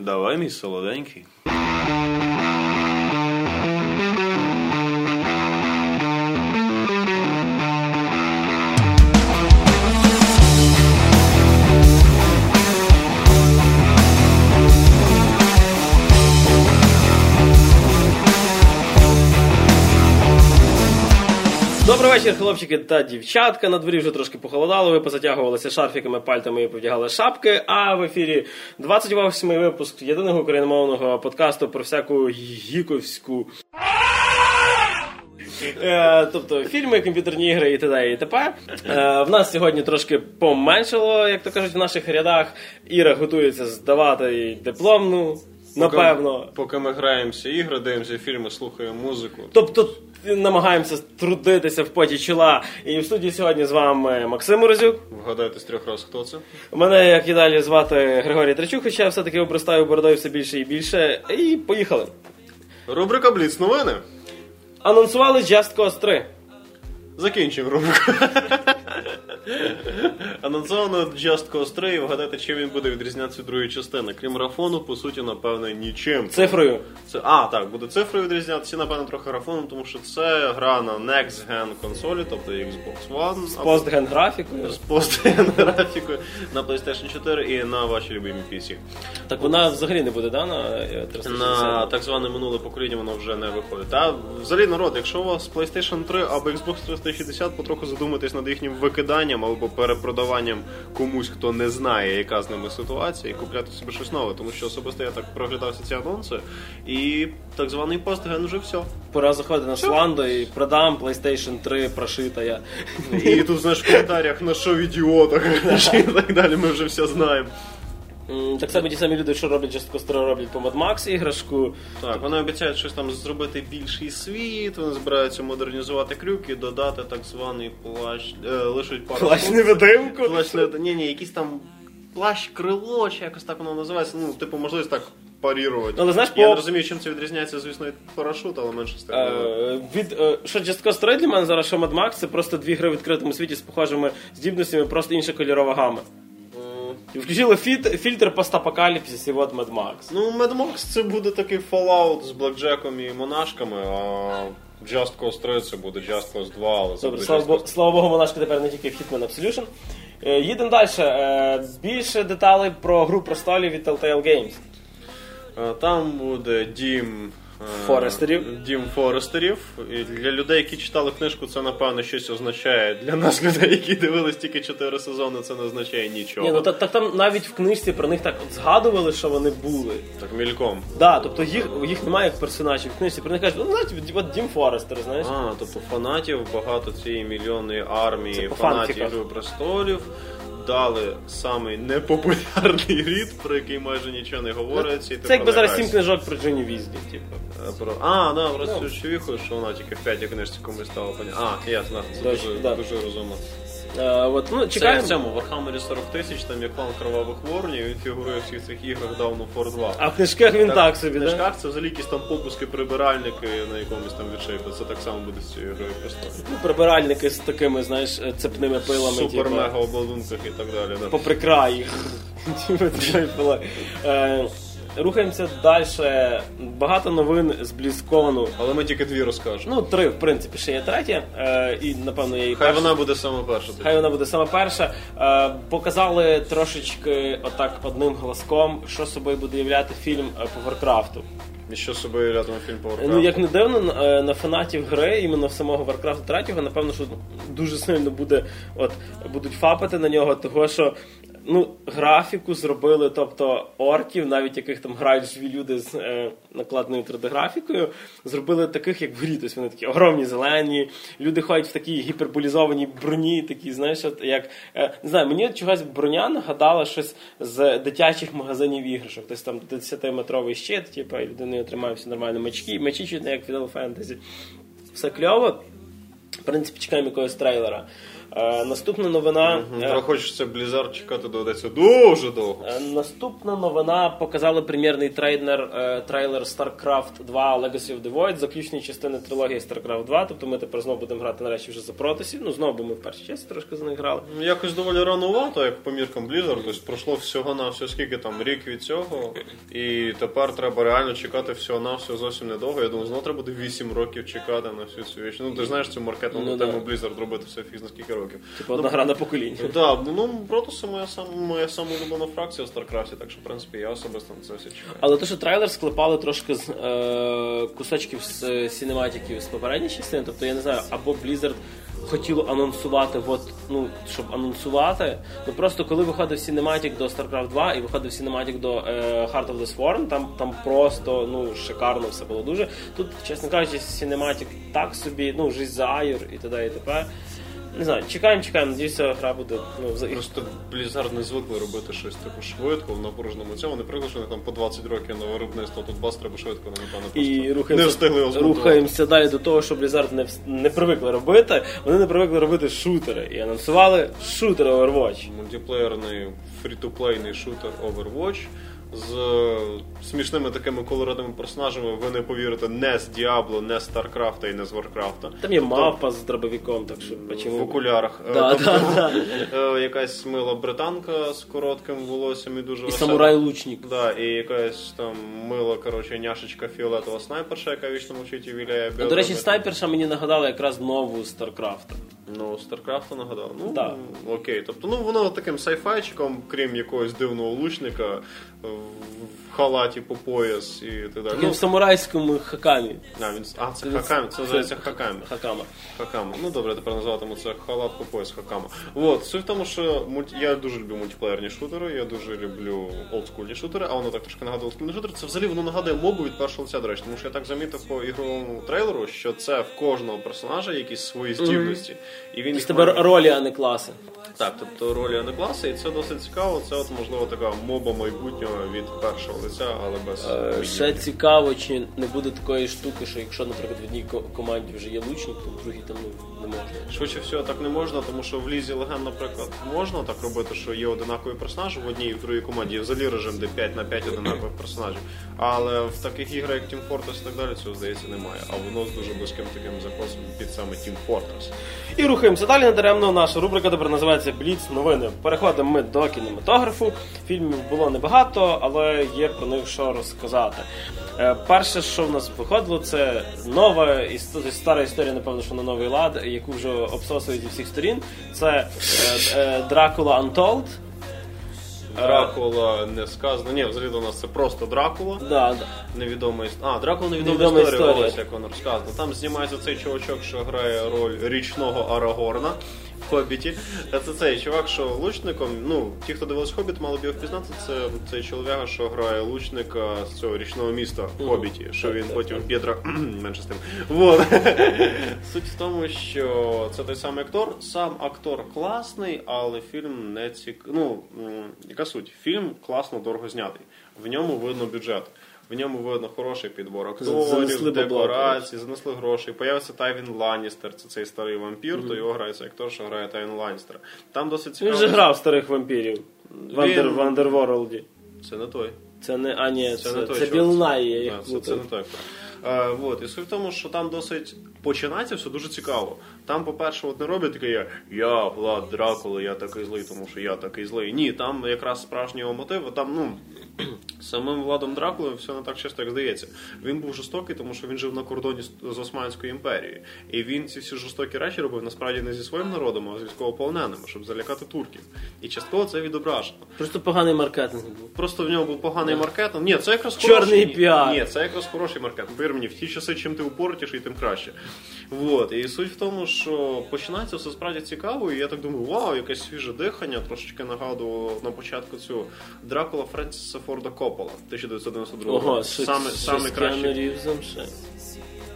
Давай, мій солоденький. Вечір, хлопчики та дівчатка. На дворі вже трошки похолодало. Ви позатягувалися шарфіками, пальтами і повдягали шапки. А в ефірі 28-й випуск єдиного україномовного подкасту про всяку гіковську. Е, тобто фільми, комп'ютерні ігри і т.д. і т.п. Е, в нас сьогодні трошки поменшало, як то кажуть, в наших рядах. Іра готується здавати дипломну, напевно. Поки ми граємося ігри, дивимося фільми, слухаємо музику. Тобто намагаємося трудитися в поті чола. І в студії сьогодні з вами Максим Морозюк. Вгадайте з трьох разів, хто це? Мене, як і далі, звати Григорій Тречук, хоча я все-таки обростаю бородою все більше і більше. І поїхали. Рубрика Бліц новини. Анонсували Just Cause 3. Закінчимо рубрику. Анонсовано Just Cause 3 і вгадайте, чим він буде відрізнятися від другої частини. Крім графону, по суті, напевно, нічим. Цифрою. Це, а, так, буде цифрою відрізнятися, напевно, трохи графоном, тому що це гра на Next Gen консолі, тобто Xbox One. З постген графікою. З постген графікою на PlayStation 4 і на ваші любимі PC. Так вона взагалі не буде, да, на 360? На так зване минуле покоління воно вже не виходить. Та взагалі народ, якщо у вас PlayStation 3 або Xbox 360, потроху задумайтесь над їхнім викиданням або перепродаванням комусь, хто не знає, яка з ними ситуація, і купляти собі щось нове. Тому що особисто я так проглядався ці анонси, і так званий постген вже все. Пора заходити на Сландо і продам PlayStation 3 прошита я. І тут знаєш в коментарях на що в ідіотах і так далі. Ми вже все знаємо. Так само ті самі люди, що роблять Just Cause 3, роблять по Mad Max іграшку. Так, вони обіцяють щось там зробити більший світ, вони збираються модернізувати крюки, додати так званий плащ, е, лишуть пару Плащ штук. невидимку. Плащ не ні, ні, якийсь там плащ крило, чи якось так воно називається. Ну, типу, можливість так парірувати. Але знаєш, Я по- не розумію, чим це відрізняється, звісно, від парашута, але менше з тим. Е, від, е, що Cause 3 для мене зараз, що Mad Max, це просто дві гри в відкритому світі з похожими здібностями, просто інша кольорова гама. І включили фіт, фільтр постапокаліпсис і от Mad Max. Ну, Mad Max це буде такий Fallout з блекджеком і монашками, а Just Cause 3 це буде Just Cause 2, але це Добре, буде слава, Just Cause слава Богу, монашка тепер не тільки в Hitman Absolution. Е, їдемо далі. Е, більше деталей про гру про престолів від Telltale Games. Е, Там буде дім Форестерів. Дім Форестерів. І для людей, які читали книжку, це напевно щось означає. Для нас, людей, які дивились тільки 4 сезони, це не означає нічого. Ні, ну так, так там навіть в книжці про них так от згадували, що вони були. Так мільком. Да, тобто їх, їх немає як персонажів в книжці. Про них кажуть, ну знаєте, от Дім Форестер, знаєш. А, тобто фанатів багато цієї мільйонної армії фанатів. Ігри престолів. Дали самий непопулярний рід, про який майже нічого не говориться. і ти Це якби зараз сім книжок про Джоні Візді, типу. Е, Про... А, да, про цю чувіху, що вона тільки в п'ятій книжці комусь стала поняття. А, ясно, це Точно, дуже, да. дуже розумно. Е, от, ну, Це в цьому в Warhammer 40 тисяч, там є клан кровавих ворнів, він фігурує в всіх цих іграх of War 2. А в книжках він так, собі, в да? книжках це взагалі якісь там попуски, прибиральники на якомусь там відшейпі. Це так само буде з цією грою просто. Ну, прибиральники з такими, знаєш, е, цепними пилами. Супер типу, мега обладунках і так далі. Да. попри край їх. Типу. Е, Рухаємося далі. Багато новин з Блізкону. Але ми тільки дві розкажемо. Ну, три, в принципі, ще є третя. Е, і, напевно, я її Хай перша. вона буде саме перша. Хай вона буде саме перша. Е, показали трошечки отак одним голоском, що собою буде являти фільм е, по Варкрафту. І що собою являтиме фільм по Warcraft? Ну, як не дивно, на- е, на фанатів гри, іменно в самого Warcraft 3, напевно, що дуже сильно буде, от, будуть фапати на нього, того що ну, графіку зробили, тобто орків, навіть яких там грають живі люди з е, накладною 3D-графікою, зробили таких, як в грі. Тобто вони такі огромні, зелені, люди ходять в такій гіперболізованій броні, такі, знаєш, як е, не знаю, мені чогось броня нагадала щось з дитячих магазинів іграшок. Тобто там 10-метровий щит, типу, і людина отримає всі нормально мечки, мечі чуть не як Final Fantasy. Все кльово. В принципі, чекаємо якогось трейлера. Е, наступна новина. Та хочеться Blizzard чекати доведеться дуже довго. Е, Наступна новина показали прем'єрний трейлер, е, трейлер StarCraft 2 Legacy of the Void, заключної частини трилогії StarCraft 2. Тобто ми тепер знову будемо грати нарешті вже за протасів. Ну знову бо ми в першій часті трошки за них грали. Якось доволі ранувато, як по міркам Blizzard, тобто пройшло всього на все скільки там рік від цього, і тепер треба реально чекати всього на все зовсім недовго. Я думаю, знову треба буде 8 років чекати на всю цю віч. Ну ти ж знаєш цю маркетингову Ну, да. тему Blizzard робити все фіг на скільки років. Типу одна гра на покоління. Так, ну Протоси моя сам моя сама улюблена фракція в StarCraft, так що в принципі я особисто на це все чекаю. Але те, що трейлер склепали трошки з е, кусочків з е, сінематиків з попередньої частини, тобто я не знаю, або Blizzard хотіло анонсувати, от, ну, щоб анонсувати. Ну просто коли виходив сінематик до StarCraft 2 і виходив сінематик до е, Heart of the Swarm, там, там просто ну, шикарно все було дуже. Тут, чесно кажучи, сінематик так собі, ну, жизнь за Айор і т.д. і т.п. Не знаю, чекаємо, чекаємо, надіюся, гра буде. Ну, за- Просто Blizzard не звикли робити щось типу швидко в напруженому цьому. Не що там по 20 років на виробництво, тут бас треба швидко, вони напевно просто І не рухаємося, встигли його змонтувати. рухаємося далі до того, що Blizzard не, вс- не привикли робити. Вони не привикли робити шутери. І анонсували шутер Overwatch. Мультиплеєрний фрі-ту-плейний шутер Overwatch з е, смішними такими колоритними персонажами. Ви не повірите не з Діабло, не з Старкрафта і не з Варкрафта. Там є мавпа з дробовиком, так що почему? В окулярах. Е, Да, тобто, да, е, Якась мила британка з коротким волоссям і дуже І весела. самурай-лучник. Да, і якась там мила, коротше, няшечка фіолетова снайперша, яка вічно мовчить і віляє. Ну, До речі, снайперша мені нагадала якраз нову StarCraft. Ну, Старкрафта нагадав. Ну, Да. окей. Тобто, ну воно таким сайфайчиком, крім якогось дивного лучника, в халаті по пояс і так далі. Ну, самурайському хакамі. а, він, а, це Хакамі, це називається Хакамі. Хакама. Хакама. Ну добре, тепер називатиму це халат по пояс Хакама. От, суть в тому, що мульті... я дуже люблю мультиплеєрні шутери, я дуже люблю олдскульні шутери, а воно так трошки нагадує олдскульні шутери. Це взагалі воно нагадує мобу від першого лиця, до речі, тому що я так замітив по ігровому трейлеру, що це в кожного персонажа якісь свої здібності. І він Тобто їх тебе має- ролі, а не класи. так, тобто ролі а не класи, і це досить цікаво. Це от можливо така моба майбутнього від першого лиця, але без Е. Ще цікаво, чи не буде такої штуки, що якщо, наприклад, в одній ко- команді вже є лучник, то в другій там ну, не можна. Швидше всього так не можна, тому що в лізі легенд, наприклад, можна так робити, що є одинакові персонажі в одній і в другій команді. Є взагалі режим, де 5 на 5 одинакових персонажів. Але в таких іграх, як Team Fortress і так далі, цього здається немає. А воно з дуже близьким таким закосом під саме Team Fortress. І рухаємося далі надаремно. Наша рубрика тепер називається Бліц новини. Переходимо ми до кінематографу. Фільмів було небагато, але є про них що розказати. Е, Перше, що в нас виходило, це нова іс- стара історія, напевно, що на новий лад, яку вже обсосують зі всіх сторін. Це е, е, Дракула Untold. Дракула не сказано. Ні, взагалі у нас це просто Дракула. Да, да. Невідома історія. А, Дракула невідома, Невідома історія, історія. ось як воно розказано. Там знімається цей чувачок, що грає роль річного Арагорна Хобіті. Та це цей чувак, що лучником. Ну, ті, хто дивились Хобіт, мали б його впізнати. Це цей чоловіка, що грає лучника з цього річного міста в Хобіті, що він потім так. П'єтра менше з тим. Вот. Суть в тому, що це той самий актор. Сам актор класний, але фільм не цік... Ну, яка суть? Фільм класно дорого знятий. В ньому видно бюджет. В ньому видно хороший підбор Занесли акторів, бабла, декорацій, занесли гроші. Появився Тайвін Ланністер, це цей старий вампір, то його грає цей актор, що грає Тайвін Ланністер. Там досить Він цікаво. же грав старих вампірів в Він- Андерворлді. Це не той. Це не а ні, це, не той це. Білнай, я Да, це, це не той. Е, вот. І суть в тому, що там досить починається все дуже цікаво. Там, по-перше, от не роблять таке я, я Влад Дракула, я такий злий, тому що я такий злий. Ні, там якраз справжній його мотив. Там, ну, самим Владом Дракулою все не так чисто, як здається. Він був жорстокий, тому що він жив на кордоні з- Османською імперією. І він ці всі жорстокі речі робив насправді не зі своїм народом, а з військовополоненими, щоб залякати турків. І частково це відображено. Просто поганий маркетинг був. Просто в нього був поганий маркетинг. Ні, це якраз Чорний хороший. піар. Ні, це якраз хороший маркетинг. Повір мені, в ті часи, чим ти упоротіший, тим краще. Вот. І суть в тому, що починається все справді цікаво, і я так думаю, вау, якесь свіже дихання, трошечки нагадувало на початку цю Дракула Френсіса Форда Коппола 1992 року. Ого, саме, саме Кіану ще.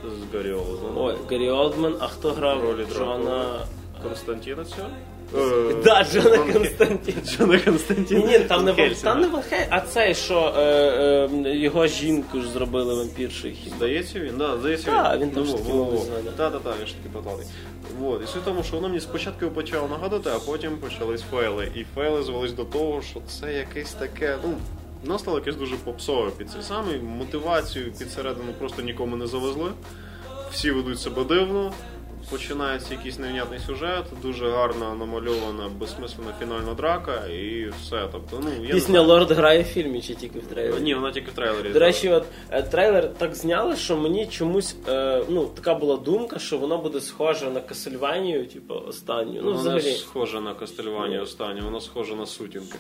з Гаррі Олдманом. Ой, Гаррі Олдман, а хто грав ролі Джона... Константіна цього. Е, Да, Джона Константін. Джона Константін. Ні, там не Ван- там не Ван а цей, що е, е, його жінку ж зробили вампіршою. Здається він, да, здається Да, він. він там ж. Так, так, так, він ж такий поталий. Вот. І суть в тому, що воно мені спочатку почало нагадувати, а потім почались фейли. І фейли звелись до того, що це якесь таке, ну. Воно стало якесь дуже попсове під цей самий. Мотивацію під середину просто нікому не завезли. Всі ведуть себе дивно. Починається якийсь невнятний сюжет, дуже гарно намальована, безсмислена фінальна драка і все. Тобто, ну, я Пісня. Лорд грає в фільмі чи тільки в трейлері? Ні, вона тільки в трейлері. До речі, от е, трейлер так зняли, що мені чомусь е, ну, така була думка, що воно буде схоже на Касельванію, типу, останню. Ну, Вона взагалі. схоже на Кастельвані останнє, воно схоже на сутінки.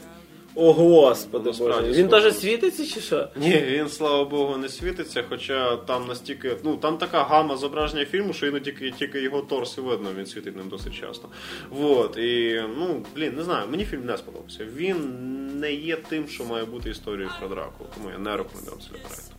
О, господи боже. Він теж світиться чи що? Ні, він, слава Богу, не світиться, хоча там настільки. Ну, там така гама зображення фільму, що іноді тільки, тільки його торс і видно, він світить ним досить часто. Вот, і, ну, блін, не знаю, мені фільм не сподобався. Він не є тим, що має бути історією про Дракулу, тому я не рекомендував цей проект.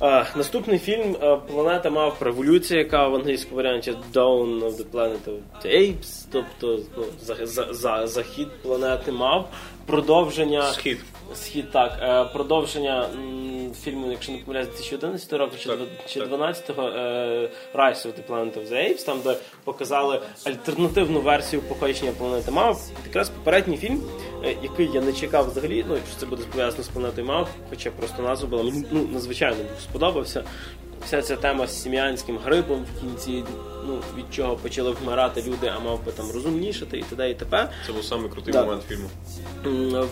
А, наступний фільм е, Планета мав революція, яка в англійському варіанті Dawn of the Planet of the Apes, тобто ну, за, за, за, захід планети мав продовження. Схід. Схід, так. Е, продовження м, фільму, якщо не помиляюсь, 2011 року чи, Так, чи так. 12-го е, Rise of the Planet of the Apes, там, де показали альтернативну версію походження планети Мав. Якраз попередній фільм, е, який я не чекав взагалі, ну, що це буде пов'язано з планетою Мав, хоча просто назва була ну, надзвичайно сподобався. Вся ця тема з сім'янським грипом в кінці, ну, від чого почали вмирати люди, а мавпи там розумнішати і т.д. і т.п. Це був самий крутий Да. момент фільму.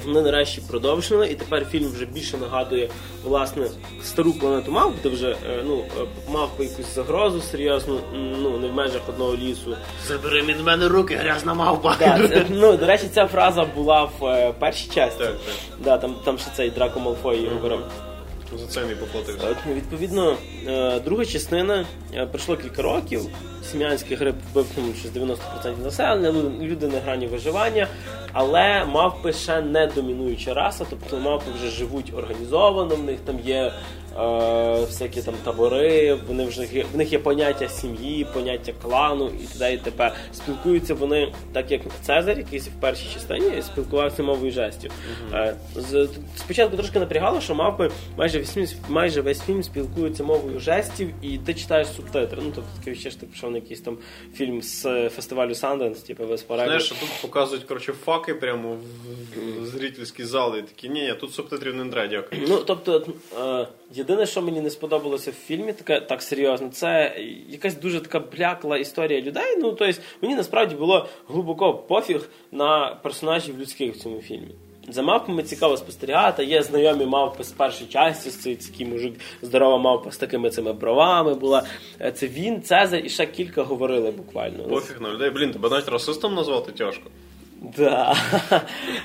Вони нарешті продовжили, і тепер фільм вже більше нагадує власне стару планету мавп, де вже е, ну, е, мавпи якусь загрозу серйозну, ну не в межах одного лісу. Забери від мене руки, грязна мавпа. Да, це, ну, до речі, ця фраза була в е, першій часті. Так, так. Да, там, там ще цей Драко Малфой говорив. За це не поплатився. От, відповідно, друга частина пройшло кілька років. Сім'янський грип вбив щось 90% населення, люди на грані виживання, але мавпи ще не домінуюча раса, тобто мавпи вже живуть організовано, в них там є е, всякі там табори, вони вже в них є поняття сім'ї, поняття клану і т.д. і т.п. Спілкуються вони так, як Цезарь, який в першій частині спілкувався мовою жестів. Е, з- спочатку трошки напрягало, що мавпи майже весь фільм, майже весь фільм спілкуються мовою жестів, і ти читаєш субтитри. Ну тобто таке ще ж ти пішов на якийсь там фільм з фестивалю Санденс, типу весь Знаєш, що тут показують коротше, факи прямо в, в зрительські зали. і Такі, ні, ні, тут субтитрів не треба, дякую. Ну, тобто, е, єдине, що мені не сподобалося в фільмі, таке так серйозно, це якась дуже така блякла історія людей. Ну, тобто, мені насправді було глибоко пофіг на персонажів людських в цьому фільмі. За мавпами цікаво спостерігати. Є знайомі мавпи з першої часті, цей такий мужик, здорова мавпа з такими цими бровами була. Е, Це він, Цезарь і ще кілька говорили буквально. Пофіг на людей. Блін, тебе навіть расистом назвати тяжко. Да.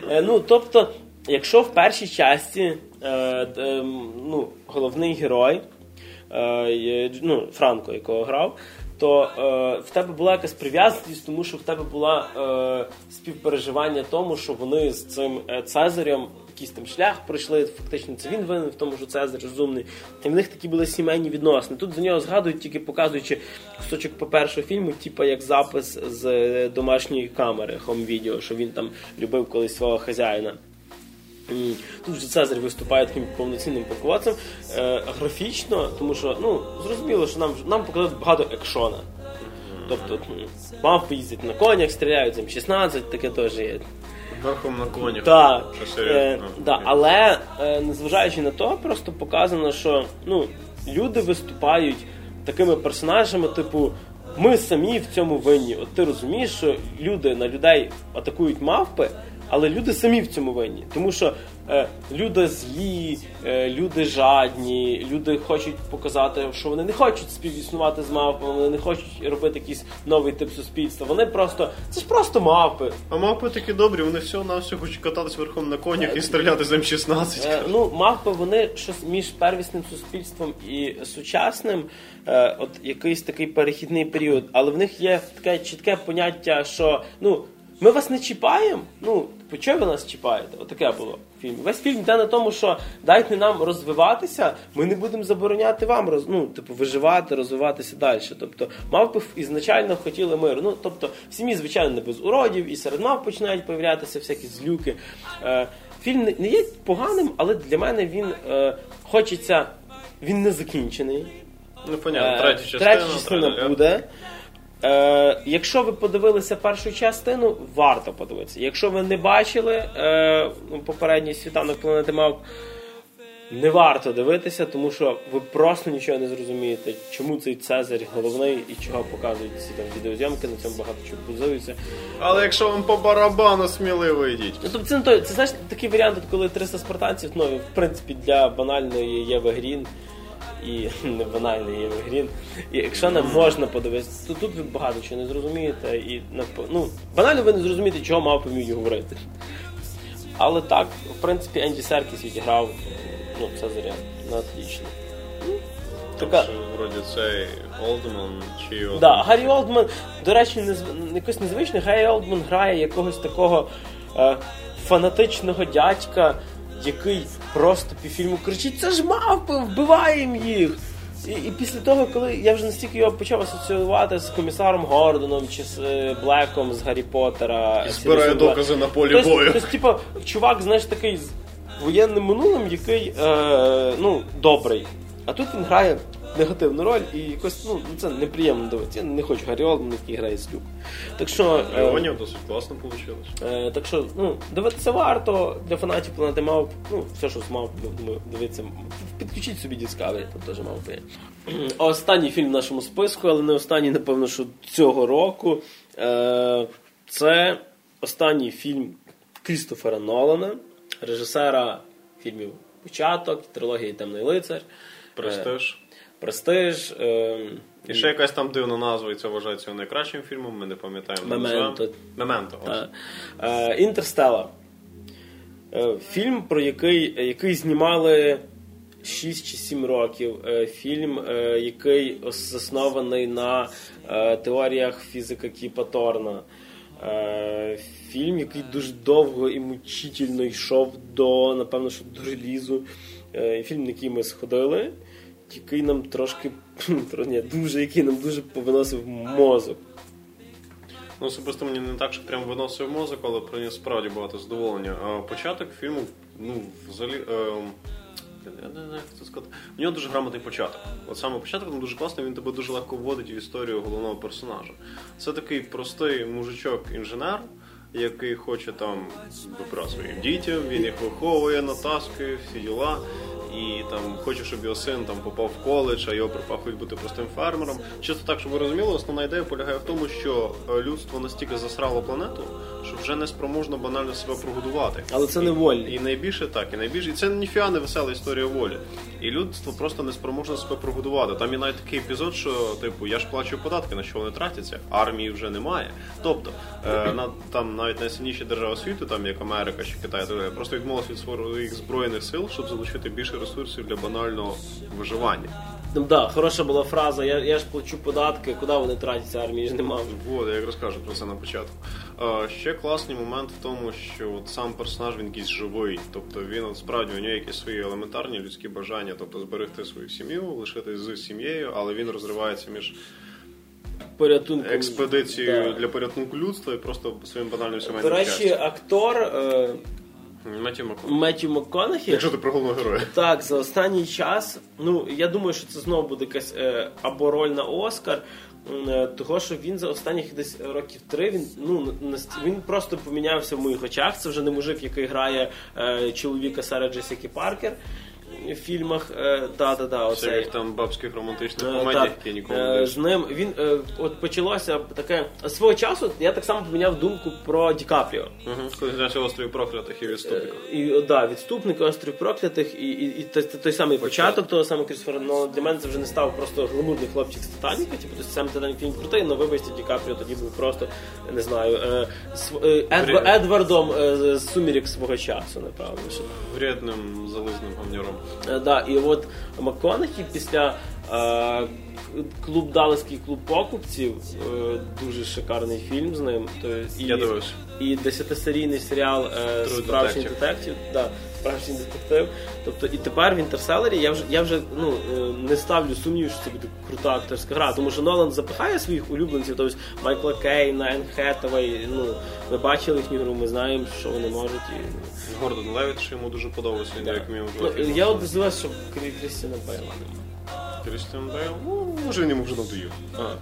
Е, ну, тобто, якщо в першій часті е, е, ну, головний герой, ну, Франко, якого грав, то е, в тебе була якась прив'язаність, тому що в тебе була е, співпереживання тому, що вони з цим е, Цезарем якийсь там шлях пройшли. Фактично, це він винен в тому, що Цезар розумний. І в них такі були сімейні відносини. Тут за нього згадують, тільки показуючи кусочок по першого фільму, типу як запис з е, домашньої камери, хом-відео, що він там любив колись свого хазяїна. Тут вже Цезарь виступає таким повноцінним полководцем. Е, графічно, тому що ну зрозуміло, що нам нам показують багато екшона. Тобто мавпи їздять на конях, стріляють з М16, таке теж є. Верхом на конях. Так, Це серйозно. е, да, але е, незважаючи на то, просто показано, що ну, люди виступають такими персонажами, типу, ми самі в цьому винні. От ти розумієш, що люди на людей атакують мавпи, але люди самі в цьому винні. Тому що е, люди злі, е, люди жадні, люди хочуть показати, що вони не хочуть співіснувати з мавпами, вони не хочуть робити якийсь новий тип суспільства. Вони просто це ж просто мавпи. А мавпи такі добрі, вони всього на все хочуть кататись верхом на конях і стріляти з М16. Е, ну, мавпи вони щось між первісним суспільством і сучасним, е, от якийсь такий перехідний період, але в них є таке чітке поняття, що ну. Ми вас не чіпаємо. Ну, по чого ви нас чіпаєте? Отаке було в фільмі. Весь фільм йде на тому, що дайте нам розвиватися, ми не будемо забороняти вам роз, ну, типу, виживати, розвиватися далі. Тобто, мавпи ізначально хотіли миру. Ну, тобто, в сім'ї, звичайно, не без уродів, і серед мавп починають появлятися всякі злюки. Е, Фільм не- є поганим, але для мене він е, хочеться. Він не закінчений. Ну, понятно, Е, третя частина. Третя частина буде. Е, якщо ви подивилися першу частину, варто подивитися. Якщо ви не бачили е, ну, попередній світанок планети Мавп, не варто дивитися, тому що ви просто нічого не зрозумієте, чому цей Цезарь головний і чого показують ці там відеозйомки, на цьому багато чого базується. Але якщо вам по барабану, сміливо йдіть. Ну, тобто, це, це знаєш такий варіант, коли 300 спартанців, ну, в принципі, для банальної Єви Грін і не банальної Єви Грін. І якщо не можна подивитися, то тут ви багато чого не зрозумієте. І ну, банально ви не зрозумієте, чого мав вміють говорити. Але так, в принципі, Енді Серкіс відіграв ну, це заряд на отлично. Така, вроді цей Олдман чи його. Да, Гаррі Олдман, до речі, незв- якось незвично, Гаррі Олдман грає якогось такого е, фанатичного дядька, який просто півфільму кричить: це ж мавпи, вбиваємо їх. І, і після того, коли я вже настільки його почав асоціювати з комісаром Гордоном чи з е, Блеком з Гаррі Поттера. І збирає докази на полі Тобто, бою. тобто, типу, чувак, знаєш, такий з воєнним минулим, який е, ну, добрий. А тут він грає негативну роль і якось ну, це неприємно дивитися. Я не хочу Гаррі Олдмана, який грає слюк. Так що, е, досить класно вийшло. е, так що ну, дивитися варто для фанатів планети Мавп. Ну, все, що з Мавп, думаю, дивіться. Підключіть собі Discovery, там теж Мавпи є. Останній фільм в нашому списку, але не останній, напевно, що цього року. Е, це останній фільм Крістофера Нолана, режисера фільмів Початок, трилогії Темний лицар. Престиж. Престиж. Е, І ще якась там дивна назва, і це вважається найкращим фільмом, ми не пам'ятаємо. Мементо. Мементо. та, е, Інтерстела. Е, Фільм, про який, який знімали 6 чи 7 років. Е, Фільм, е, який заснований на теоріях фізика Кіпа Торна. Фільм, який дуже довго і мучительно йшов до, напевно, що до релізу. Фільм, на який ми сходили, який нам трошки ні, дуже, який нам дуже повиносив мозок. Ну, особисто мені не так, що прям виносив мозок, але приніс справді багато задоволення. А початок фільму, ну, взагалі. Е, я не знаю, як це сказати. У нього дуже грамотний початок. От саме початок він дуже класний, він тебе дуже легко вводить в історію головного персонажа. Це такий простий мужичок-інженер, який хоче там вибрати своїх дітям, він їх виховує, натаскує, всі діла. І там хоче, щоб його син там попав в коледж, а його припахують бути простим фермером. Чисто так, щоб ви розуміли, основна ідея полягає в тому, що е, людство настільки засрало планету, що вже не спроможно банально себе прогодувати. Але це не вольні. І найбільше так, і найбільше і це ніфіга не весела історія волі. І людство просто не спроможне себе прогодувати. Там є навіть такий епізод, що типу я ж плачу податки, на що вони тратяться, армії вже немає. Тобто е, на там навіть найсильніші держави світу, там як Америка чи Китай, просто відмовилися від своїх збройних сил, щоб залучити більше ресурсів для банального виживання. Ну да, хороша була фраза. Я, я ж плачу податки, куди вони тратяться, армії ж немає. Вот, я як розкажу про це на початку. А, ще класний момент в тому, що от сам персонаж він якийсь живий. Тобто він от, справді у нього якісь свої елементарні людські бажання, тобто зберегти свою сім'ю, лишитись з сім'єю, але він розривається між Порятунком. експедицією Да. для порятунку людства і просто своїм банальним До речі, щастям. актор е, Меттю Макконахі. Метю МакКонахі. Якщо ти про головного героя. Так, за останній час. Ну, я думаю, що це знову буде якась е, або роль на Оскар. е, Того, що він за останніх десь років три він ну він просто помінявся в моїх очах. Це вже не мужик, який грає е, чоловіка Сара Джесіки Паркер в фільмах. Е, да, да, да, Це оцей. як там бабських романтичних Е, комедій, я ніколи не е, з ним він е, от почалося таке свого часу. Я так само поміняв думку про Ді Капріо. Угу. Знявся острів проклятих і відступників. І да, відступник, острів проклятих, і, і, і той, той самий початок того самого Крістофера Нолана для мене це вже не став просто гламурний хлопчик з Титаніка. Типу, сам Титанік фільм крутий, але вибачте, Ді Капріо тоді був просто не знаю Едва- Едвардом з сумірік свого часу, напевно. Вредним зализним гамніром. Е, да, і от МакКонахі після е, клуб Далеський клуб покупців, е, дуже шикарний фільм з ним. То, і, Я дивився. І десятисерійний серіал е, Справжній детектив. Да, справжній детектив. Тобто, і тепер в інтерселері я вже я вже ну е, не ставлю сумнів, що це буде крута акторська гра, тому що Нолан запихає своїх улюбленців, тобто Майкла Кейна, Хеттавей, Ну ми бачили їхню гру, ми знаємо, що вони можуть. І, Гордон Левіт, що йому дуже подобається, Да. як мені Ну, я от здивувався, що Крі- Крістіна Бейла. Крістіан Бейл, ну, може він йому вже надоїв. А.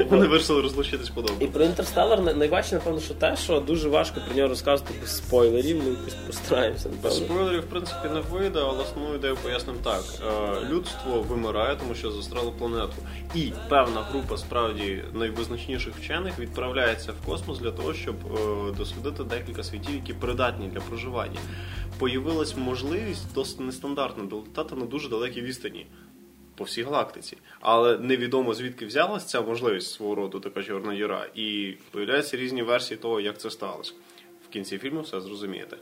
Вони вирішили розлучитись подобно. І про інтерстеллар найважче, напевно, що те, що дуже важко про нього розказувати без спойлерів, ми якось постараємося, Без спойлерів, в принципі, не вийде, але основну ідею поясним так. Е, Людство вимирає, тому що застрело планету. І певна група справді найвизначніших вчених відправляється в космос для того, щоб е, дослідити декілька світів, які придатні для проживання. Появилась можливість досить нестандартна долетати на дуже далекі відстані. По всій галактиці, але невідомо звідки взялась ця можливість свого роду така чорна діра, і появляються різні версії того, як це сталося. Кінці фільму все зрозумієте.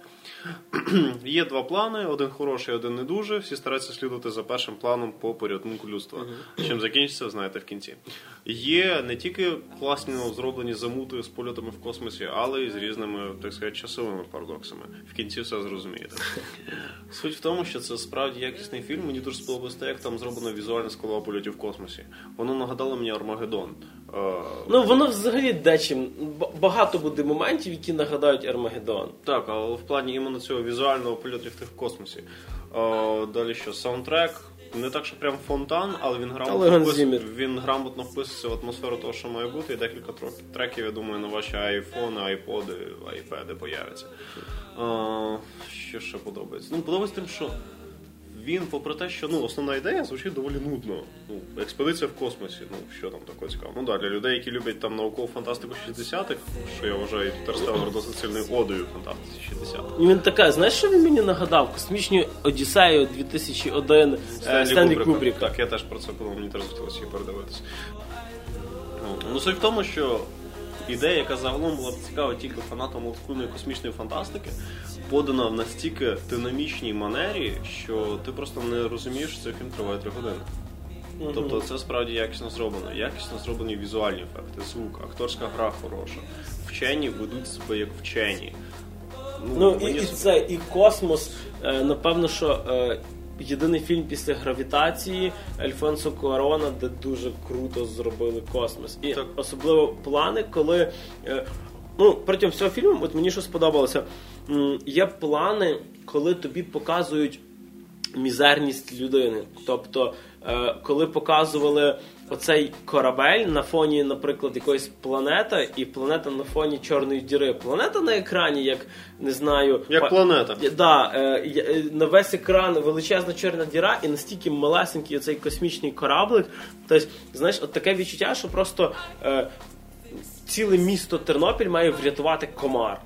Є два плани: один хороший, один не дуже. Всі стараються слідувати за першим планом по порятунку людства. Чим закінчиться, знаєте в кінці. Є не тільки класні зроблені замути з польотами в космосі, але й з різними, так сказати, часовими парадоксами. В кінці все зрозумієте. Суть в тому, що це справді якісний фільм. Мені дуже сподобалось те, як там зроблена візуальна скалова польотів в космосі. Воно нагадало мені Армагеддон. Е, Ну, воно взагалі дечим. Багато буде моментів, які нагадають Армагеддон. Так, але в плані іменно цього візуального польоту в тих космосі. О, далі що, саундтрек. Не так, що прям фонтан, але він грамотно, впис... Він грамотно вписується в атмосферу того, що має бути, і декілька треків, я думаю, на ваші айфони, айподи, айпеди появляться. Що ще подобається? Ну, подобається тим, що він, попри те, що ну, основна ідея звучить доволі нудно. Ну, експедиція в космосі, ну що там такого цікавого. Ну да, для людей, які люблять там наукову фантастику 60-х, що я вважаю Інтерстеллар досить сильною одою фантастиці 60-х. І він така, знаєш, що він мені нагадав? Космічну Одіссею 2001 Стенлі, Стенлі Кубріка. Так, я теж про це подумав, мені теж захотілося її передивитися. Ну, Ну, суть в тому, що ідея, яка загалом була б цікава тільки фанатам олдскульної космічної фантастики, подана в настільки динамічній манері, що ти просто не розумієш, що цей фільм триває три години. Тобто це справді якісно зроблено. Якісно зроблені візуальні ефекти, звук, акторська гра хороша. Вчені ведуть себе як вчені. Ну і, і це- це, і космос. Е, напевно, що е, єдиний фільм після гравітації Альфонсо Куарона, де дуже круто зробили космос. І Так. особливо плани, коли. Е, ну, протягом всього фільму, от мені що сподобалося, є плани, коли тобі показують мізерність людини. Тобто, е, коли показували оцей корабель на фоні, наприклад, якоїсь планети, і планета на фоні чорної діри. Планета на екрані, як не знаю, Як па- планета. Е, Да, е, на весь екран величезна чорна діра і настільки малесенький оцей космічний кораблик. Тобто, знаєш, от таке відчуття, що просто ціле місто Тернопіль має врятувати комар.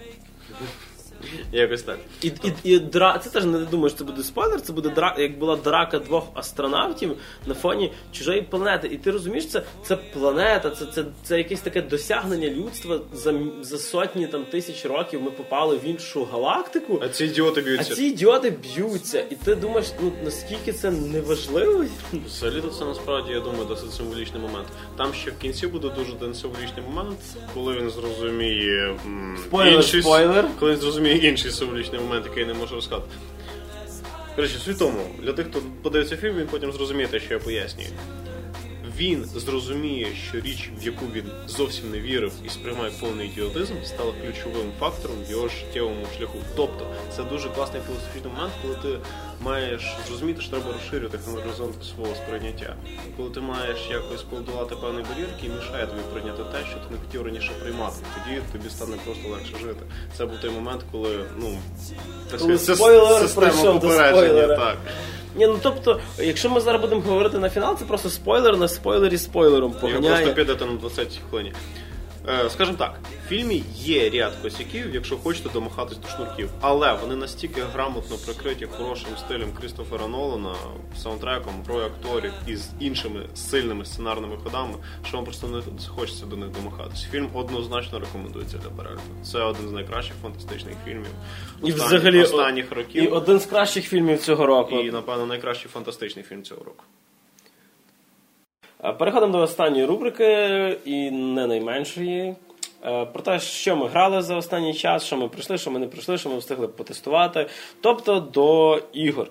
Якось так. І, і, і дра... Це теж не думаю, що це буде спойлер, це буде дра... як була драка двох астронавтів на фоні чужої планети. І ти розумієш, це, це планета, це, це, це якесь таке досягнення людства за, за сотні там тисяч років. Ми попали в іншу галактику. А ці ідіоти А б'ються. ці ідіоти б'ються, і ти думаєш, ну наскільки це неважливо? Взагалі це насправді, я думаю, досить символічний момент. Там ще в кінці буде дуже символічний момент, коли він зрозуміє Спойлер, інший, спойлер. коли він зрозуміє інший символічний момент, який я не можу розказати. Коротше, свідомо, для тих, хто подивиться фільм, він потім зрозуміє те, що я пояснюю. Він зрозуміє, що річ, в яку він зовсім не вірив і сприймає повний ідіотизм, стала ключовим фактором в його життєвому шляху. Тобто, це дуже класний філософічний момент, коли ти маєш зрозуміти, що треба розширювати горизонт свого сприйняття. Коли ти маєш якось подолати певний бар'єр, який мішає тобі прийняти те, що ти не хотів раніше приймати. Тоді тобі стане просто легше жити. Це був той момент, коли ну так Коли сказати, спойлер система попередження. Так. Ні, ну тобто, якщо ми зараз будемо говорити на фінал, це просто спойлер на спойлері спойлером поганяє. просто підете на 20 хвилині. Е, скажімо так, в фільмі є ряд косяків, якщо хочете домахатись до шнурків, але вони настільки грамотно прикриті хорошим стилем Крістофера Нолана, саундтреком, грою акторів і з іншими сильними сценарними ходами, що вам просто не захочеться до них домахатись. Фільм однозначно рекомендується для перегляду. Це один з найкращих фантастичних фільмів І останніх, взагалі останніх років. І один з кращих фільмів цього року. І, напевно, найкращий фантастичний фільм цього року. А Переходимо до останньої рубрики і не найменшої. Е, Про те, що ми грали за останній час, що ми пройшли, що ми не пройшли, що ми встигли потестувати. Тобто до ігор.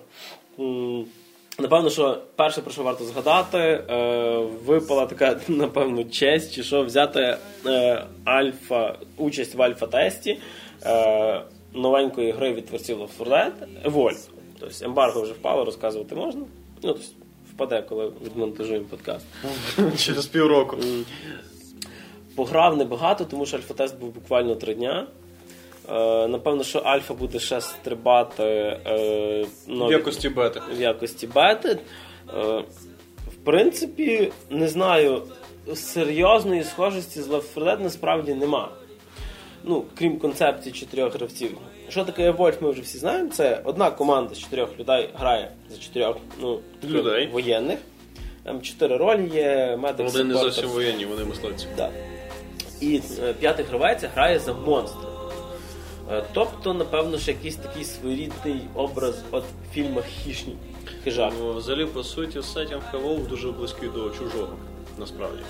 Напевно, що перше, про що варто згадати, е, випала така, напевно, честь, чи що взяти е, альфа, участь в альфа-тесті е, новенької гри від творців 4 Dead. Тобто ембарго вже впало, розказувати можна. Ну, тобто, впаде, коли відмонтажуємо подкаст. Через півроку. Пограв небагато, тому що альфа-тест був буквально три дня. Е, напевно, що альфа буде ще стрибати е, В якості бети. в якості бети. Е, в принципі, не знаю, серйозної схожості з Left 4 Dead насправді нема. Ну, крім концепції чотирьох гравців. Що таке Evolve, ми вже всі знаємо. Це одна команда з чотирьох людей грає за чотирьох ну, Людей. воєнних. Там чотири ролі є, медик, Вони не зовсім воєнні, вони мисливці. Так. І е, п'ятий гравець грає за монстра. Е, Тобто, напевно, що якийсь такий своєрідний образ от в фільмах хищні хижак. Ну, взагалі, по суті, сетінг Evolve дуже близький до чужого. Насправді.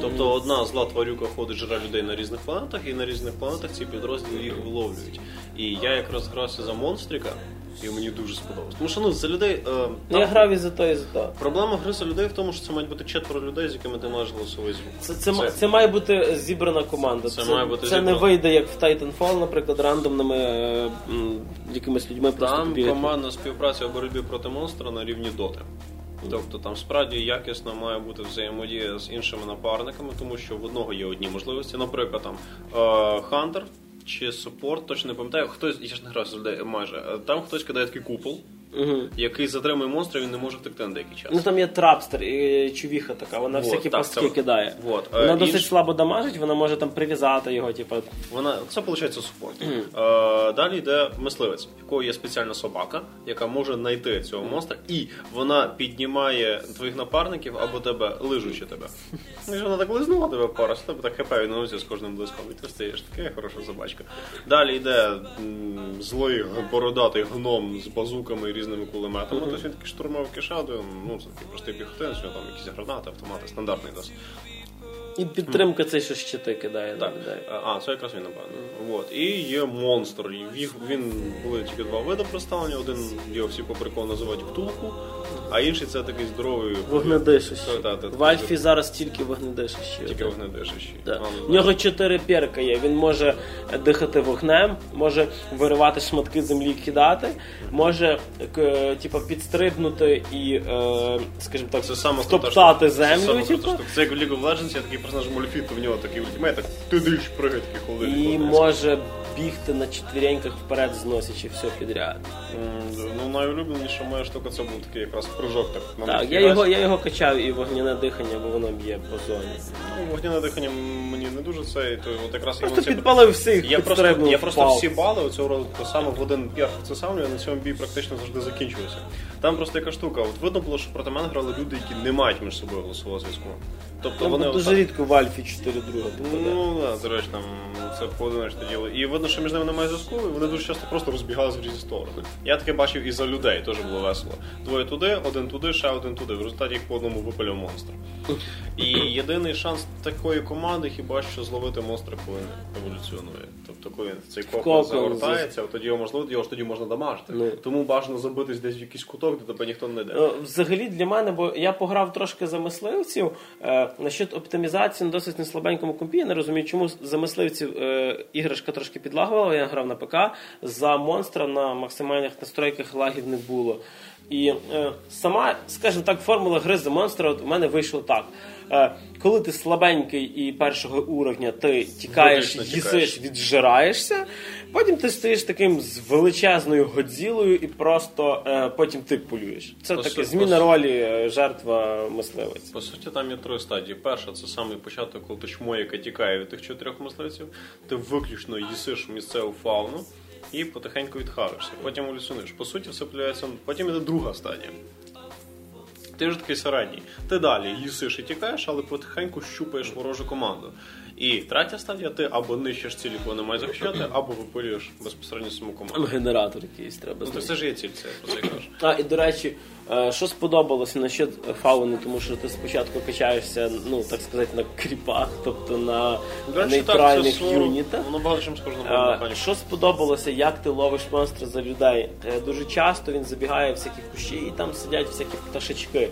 Тобто одна зла тварюка ходить жре людей на різних планетах, і на різних планетах ці підрозділи їх виловлюють. І я якраз грався за монстрика, і мені дуже сподобалось. Тому що ну за людей. Е, Ну, там я грав і за то, і за то. Проблема гри за людей в тому, що це мають бути четверо людей, з якими ти маєш голосовий звук. Це, це, ма- це має бути зібрана команда. Це має бути це не вийде як в Titanfall, наприклад, рандомними е, м, якимись людьми просто Там побігати. командна співпраця у боротьбі проти монстра на рівні доти. Тобто там справді якісно має бути взаємодія з іншими напарниками, тому що в одного є одні можливості. Наприклад, там е, Хантер чи супорт, точно не пам'ятаю, хтось, я ж не грав з людей майже. е, Там хтось кидає такий купол, Угу. який затримує монстра, він не може втекти на деякий час. Ну там є трапстер і чувіха така, вона Вот, всякі так, пастки це- кидає. вот. Е, Вона інш- досить слабо дамажить, вона може там прив'язати його, типу. Вона це виходить супорт. Е, далі йде мисливець, в якого є спеціальна собака, яка може знайти цього монстра, і вона піднімає твоїх напарників або тебе, лижучи тебе. Ну, вона так лизнула тебе пару, що тебе так хп відновиться з кожним блиском. І ти стаєш така хороша собачка. Далі йде м, злий бородатий гном з базуками і різними кулеметами. Тобто він такий штурмовий кишаду, ну це такий простий піхотин, що там якісь гранати, автомати, стандартний досить. І підтримка цей, що щити кидає. Так, а, це якраз він, напевно. Вот. І є монстр. Їх, він були тільки два види представлення. Один його всі по приколу називають птулку, а інший це такий здоровий Вогнедишище. В Альфі зараз тільки вогнедишище. тільки вогнедишащий. Да. В нього чотири перка є. Він може дихати вогнем, може виривати шматки землі, кидати, може к- типу, підстрибнути і, е, скажімо так, Це Це саме землю. Типу. Це як в League of Legends, є такий персонаж Мольфіт, в нього такий ультимейт, так ти диш, пригай такий холодильник. і може бігти на четвіреньках вперед, зносячи все підряд. М, Ну, найулюбленіша моя штука це був такий якраз прыжок. Так, на Так, я його, я його качав і вогняне дихання, бо воно б'є по зоні. Ну, вогняне дихання мені не дуже це, і то от якраз Просто йому ці- підпалив всіх, Я просто, підстрибнув, я просто впав. всі бали цього року саме в один п'ях це саме, я на цьому бій практично завжди закінчується. Там просто яка штука. От видно було, що проти мене грали люди, які не мають між собою голосового зв'язку. Тобто Ну, вони дуже отак- рідко в Альфі 4 друга попаде. Ну да, до речі, там це поодиночне діло. І видно, що між ними немає зв'язку, і вони дуже часто просто розбігалися в різні сторони. Я таке бачив і за людей, теж було весело. Двоє туди, один туди, ще один туди. В результаті їх по одному випалив монстр. І єдиний шанс такої команди хіба що зловити монстра, коли він еволюціонує. Тобто, коли він в цей кокон кокон загортається, тоді його можливо, його ж тоді можна дамажити. Ну. Тому бажано забитись десь в якийсь куток, де тебе ніхто не йде. Е, Взагалі для мене, бо я пограв трошки за мисливців. Е, насчет оптимізації на досить неслабенькому компі. Я не розумію, чому за мисливців е, іграшка трошки підлагувала. Я грав на ПК. За монстра на максимальних настройках лагів не було. І е, сама, скажімо так, формула гри за монстра от у мене вийшло так. Е, коли ти слабенький і першого уровня, ти тікаєш, Виключно їсиш, тікаєш. віджираєшся. Потім ти стоїш таким з величезною годзілою і просто е, потім ти полюєш. Це По таке су- зміна по ролі е, жертва мисливець. По суті, там є три стадії. Перша це самий початок, коли ти чмо, яка тікає від тих чотирьох мисливців. Ти виключно їсиш місцеву фауну і потихеньку відхаришся. Потім еволюціонуєш. По суті, все пляється. Потім іде друга стадія. Ти ж такий середній. Ти далі їсиш і тікаєш, але потихеньку щупаєш ворожу команду. І третя стадія, ти або нищиш цілі, кого немає захищати, або випилюєш безпосередньо саму команду. Там генератор якийсь треба Ну, це ж є ціль, це я про це й. А, і до речі, Е, Що сподобалося насчет фауни, тому що ти спочатку качаєшся, ну так сказати, на кріпах, тобто на речі, нейтральних так, юнітах. Воно багато чим схоже на бронебані. Що сподобалося, як ти ловиш монстра за людей? Е, Дуже часто він забігає в всякі кущі, і там сидять всякі пташечки.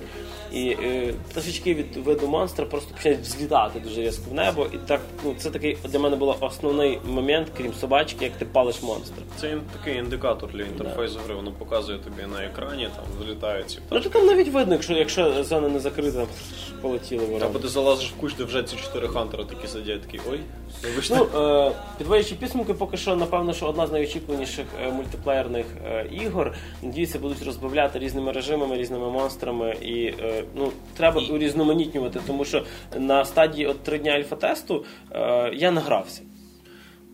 І е, пташечки від виду монстра просто починають взлітати дуже різко в небо. І так, ну це такий для мене був основний момент, крім собачки, як ти палиш монстра. Це ін- такий індикатор для інтерфейсу гри. Воно показує тобі на екрані, там злітають ці Ну пташки. то там навіть видно, якщо, якщо зона не закрита, там полетіли Або ти залазиш в кущ, де вже ці чотири хантера такі сидять, такі ой, вибачте. Ну, е, підводячи підсумки, поки що, напевно, що одна з найочікуваніших е, мультиплеєрних е, ігор. Надіюся, будуть розбавляти різними режимами, різними монстрами. І е, ну, треба урізноманітнювати, тому що на стадії от три дня альфа-тесту е, я награвся.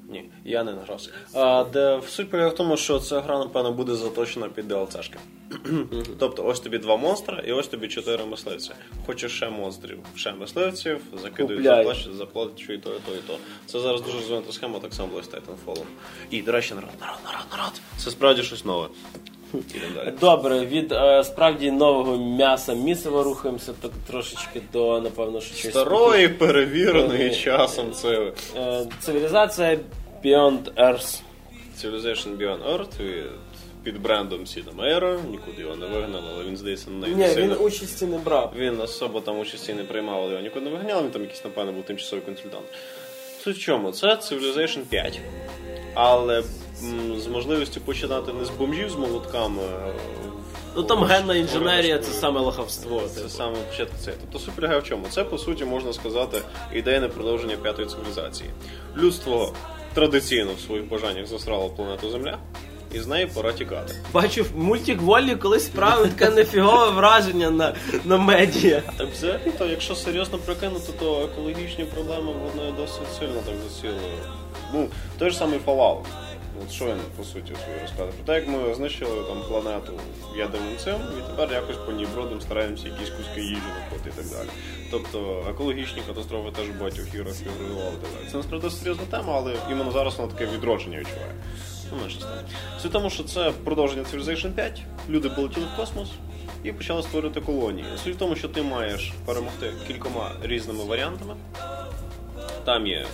Ні, я не награвся. А, де суть полягає в тому, що ця гра, напевно, буде заточена під DLC-шки. тобто, ось тобі два монстра і ось тобі чотири мисливці. Хочеш ще монстрів, ще мисливців, закидують Купляй. заплачу, і то, і то, і то. Це зараз дуже розвинута схема, так само було з Titanfall. І, до речі, народ, народ, народ, народ. Це справді щось нове. Добре, від е, справді нового м'яса місива рухаємося так трошечки до, напевно, що щось. Старої, перевіреної часом це Е, цивілізація Beyond Earth. Civilization Beyond Earth від- під брендом Сіда Мейера. Нікуди його не вигнали, але він здається на неї Ні, він сильно. участі не брав. Він особо там участі не приймав, але його нікуди не виганяли, він там якийсь, напевно, був тимчасовий консультант. Суть в чому? Це Civilization 5. Але з можливістю починати не з бомжів з молотками. Ну там генна інженерія це саме лохавство. Це типу. саме початку це. Тобто суть в чому? Це по суті можна сказати ідейне продовження п'ятої цивілізації. Людство традиційно в своїх бажаннях засрало планету Земля, і з неї пора тікати. Бачив мультик Волі колись справив таке нефігове враження на, на медіа. Так взагалі, то якщо серйозно прикинути, то екологічні проблеми вони досить сильно так засіли. Ну, той ж самий Fallout. От що він по суті свої розказує? Про те, як ми знищили там планету ядерним і тепер якось по ній бродом стараємося якісь куски їжі знаходити і так далі. Тобто екологічні катастрофи теж в багатьох іграх фігурували так далі. Це насправді серйозна тема, але іменно зараз вона таке відродження відчуває. Ну, менше з тим. Тому, що це продовження Civilization 5. Люди полетіли в космос і почали створювати колонії. Суть в тому, що ти маєш перемогти кількома різними варіантами. Там є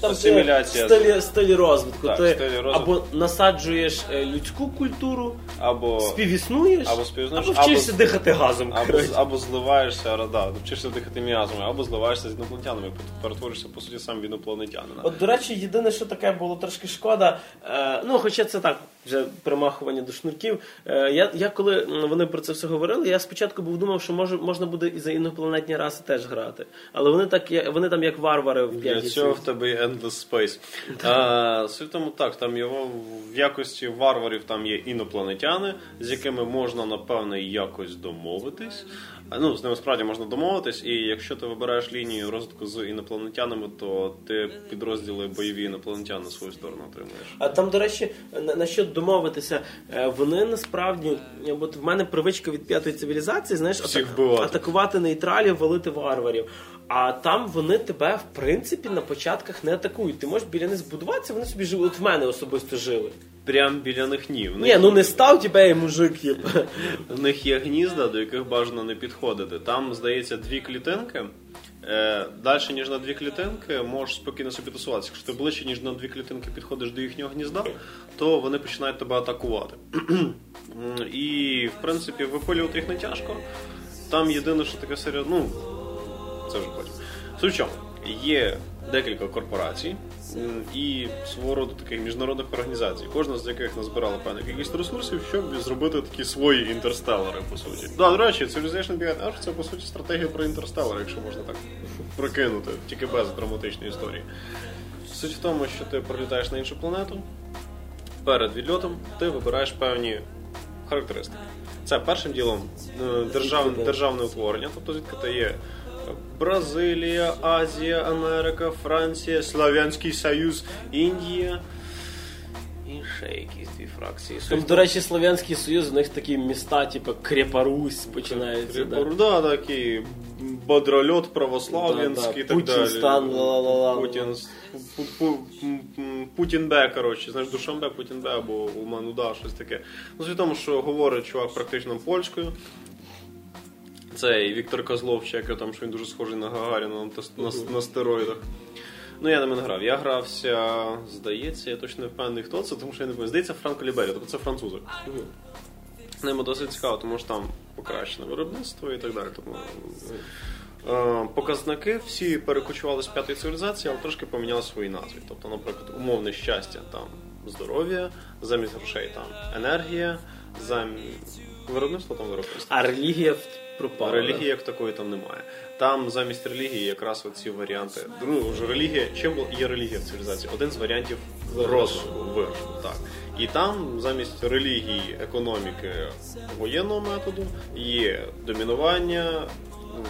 Там асиміляція ти стилі, стилі розвитку. Так, ти стилі розвитку. або насаджуєш е, людську культуру, або, співіснуєш, Або співіснуєш, або вчишся або- дихати газом. або, коротше. або зливаєшся, да, вчишся дихати м'язами, або зливаєшся з інопланетянами, перетворишся по суті сам в інопланетянина. От, до речі, єдине, що таке було трошки шкода. Е, ну, хоча це так, вже примахування до шнурків. Е, я, я коли вони про це все говорили, я спочатку був думав, що може, можна буде і за інопланетні раси теж грати. Але вони так вони там як варвари в Для цього в тебе є Endless Space. А, суть тому так, там його в якості варварів там є інопланетяни, з якими можна, напевне, якось домовитись. Ну, з ними справді можна домовитись, і якщо ти вибираєш лінію розвитку з інопланетянами, то ти підрозділи бойові інопланетяни на свою сторону отримуєш. А там, до речі, на, на що домовитися, е, вони насправді, е, от в мене привичка від п'ятої цивілізації, знаєш, атак- атакувати нейтралів, валити варварів. А там вони тебе, в принципі, на початках не атакують. Ти можеш біля них збудуватися, вони собі живуть. От в мене особисто жили. Прям біля них ні. В Ні, ну не став тебе і мужик. Є. В них є гнізда, до яких бажано не підходити. Там, здається, дві клітинки. Е, далі, ніж на дві клітинки, можеш спокійно собі тусуватися. Якщо ти ближче, ніж на дві клітинки підходиш до їхнього гнізда, то вони починають тебе атакувати. І, в принципі, випилювати їх не тяжко. Там єдине, що таке серйозно. Ну, це вже потім. Суть в чому, є декілька корпорацій і свого роду таких міжнародних організацій, кожна з яких назбирала певних якихось ресурсів, щоб зробити такі свої інтерстелери, по суті. Да, до речі, Civilization Beyond Earth це по суті стратегія про інтерстелер, якщо можна так прикинути, тільки без драматичної історії. Суть в тому, що ти прилітаєш на іншу планету, перед відльотом ти вибираєш певні характеристики. Це першим ділом е, державне, державне утворення, тобто звідки ти є Бразилія, Азія, Америка, Франція, Слав'янський Союз, Індія. І ще якісь дві фракції. Там, до речі, Слов'янський Союз, у них такі міста, типу Крепарусь починаються. Да. Да, такий бодрольот православ'янський і Да, да. так далі. Путінстан, ла-ла-ла-ла. Путін, Путінбе, коротше, знаєш, Душанбе, Путінбе або Улман-Уда, щось таке. Ну, в тому, що говорить чувак практично польською. Цей Віктор Козлов, чи як його там, що він дуже схожий на Гагаріна на, на, на стероїдах. Ну, я ними не грав. Я грався, здається, я точно не впевнений, хто це, тому що я не пам'ятаю. Здається, Франко Лібері, тобто це французи. Ними досить цікаво, тому що там покращене виробництво і так далі. Тому е, показники всі перекочували з п'ятої цивілізації, але трошки поміняли свої назви. Тобто, наприклад, умовне щастя, там здоров'я, замість грошей там енергія, замість виробництва там виробництво. А релігія пропала. Релігії як такої там немає. Там замість релігії якраз оці варіанти. Ну, вже релігія, чим є релігія в цивілізації? Один з варіантів розвитку, виграшу, так. І там замість релігії, економіки воєнного методу є домінування,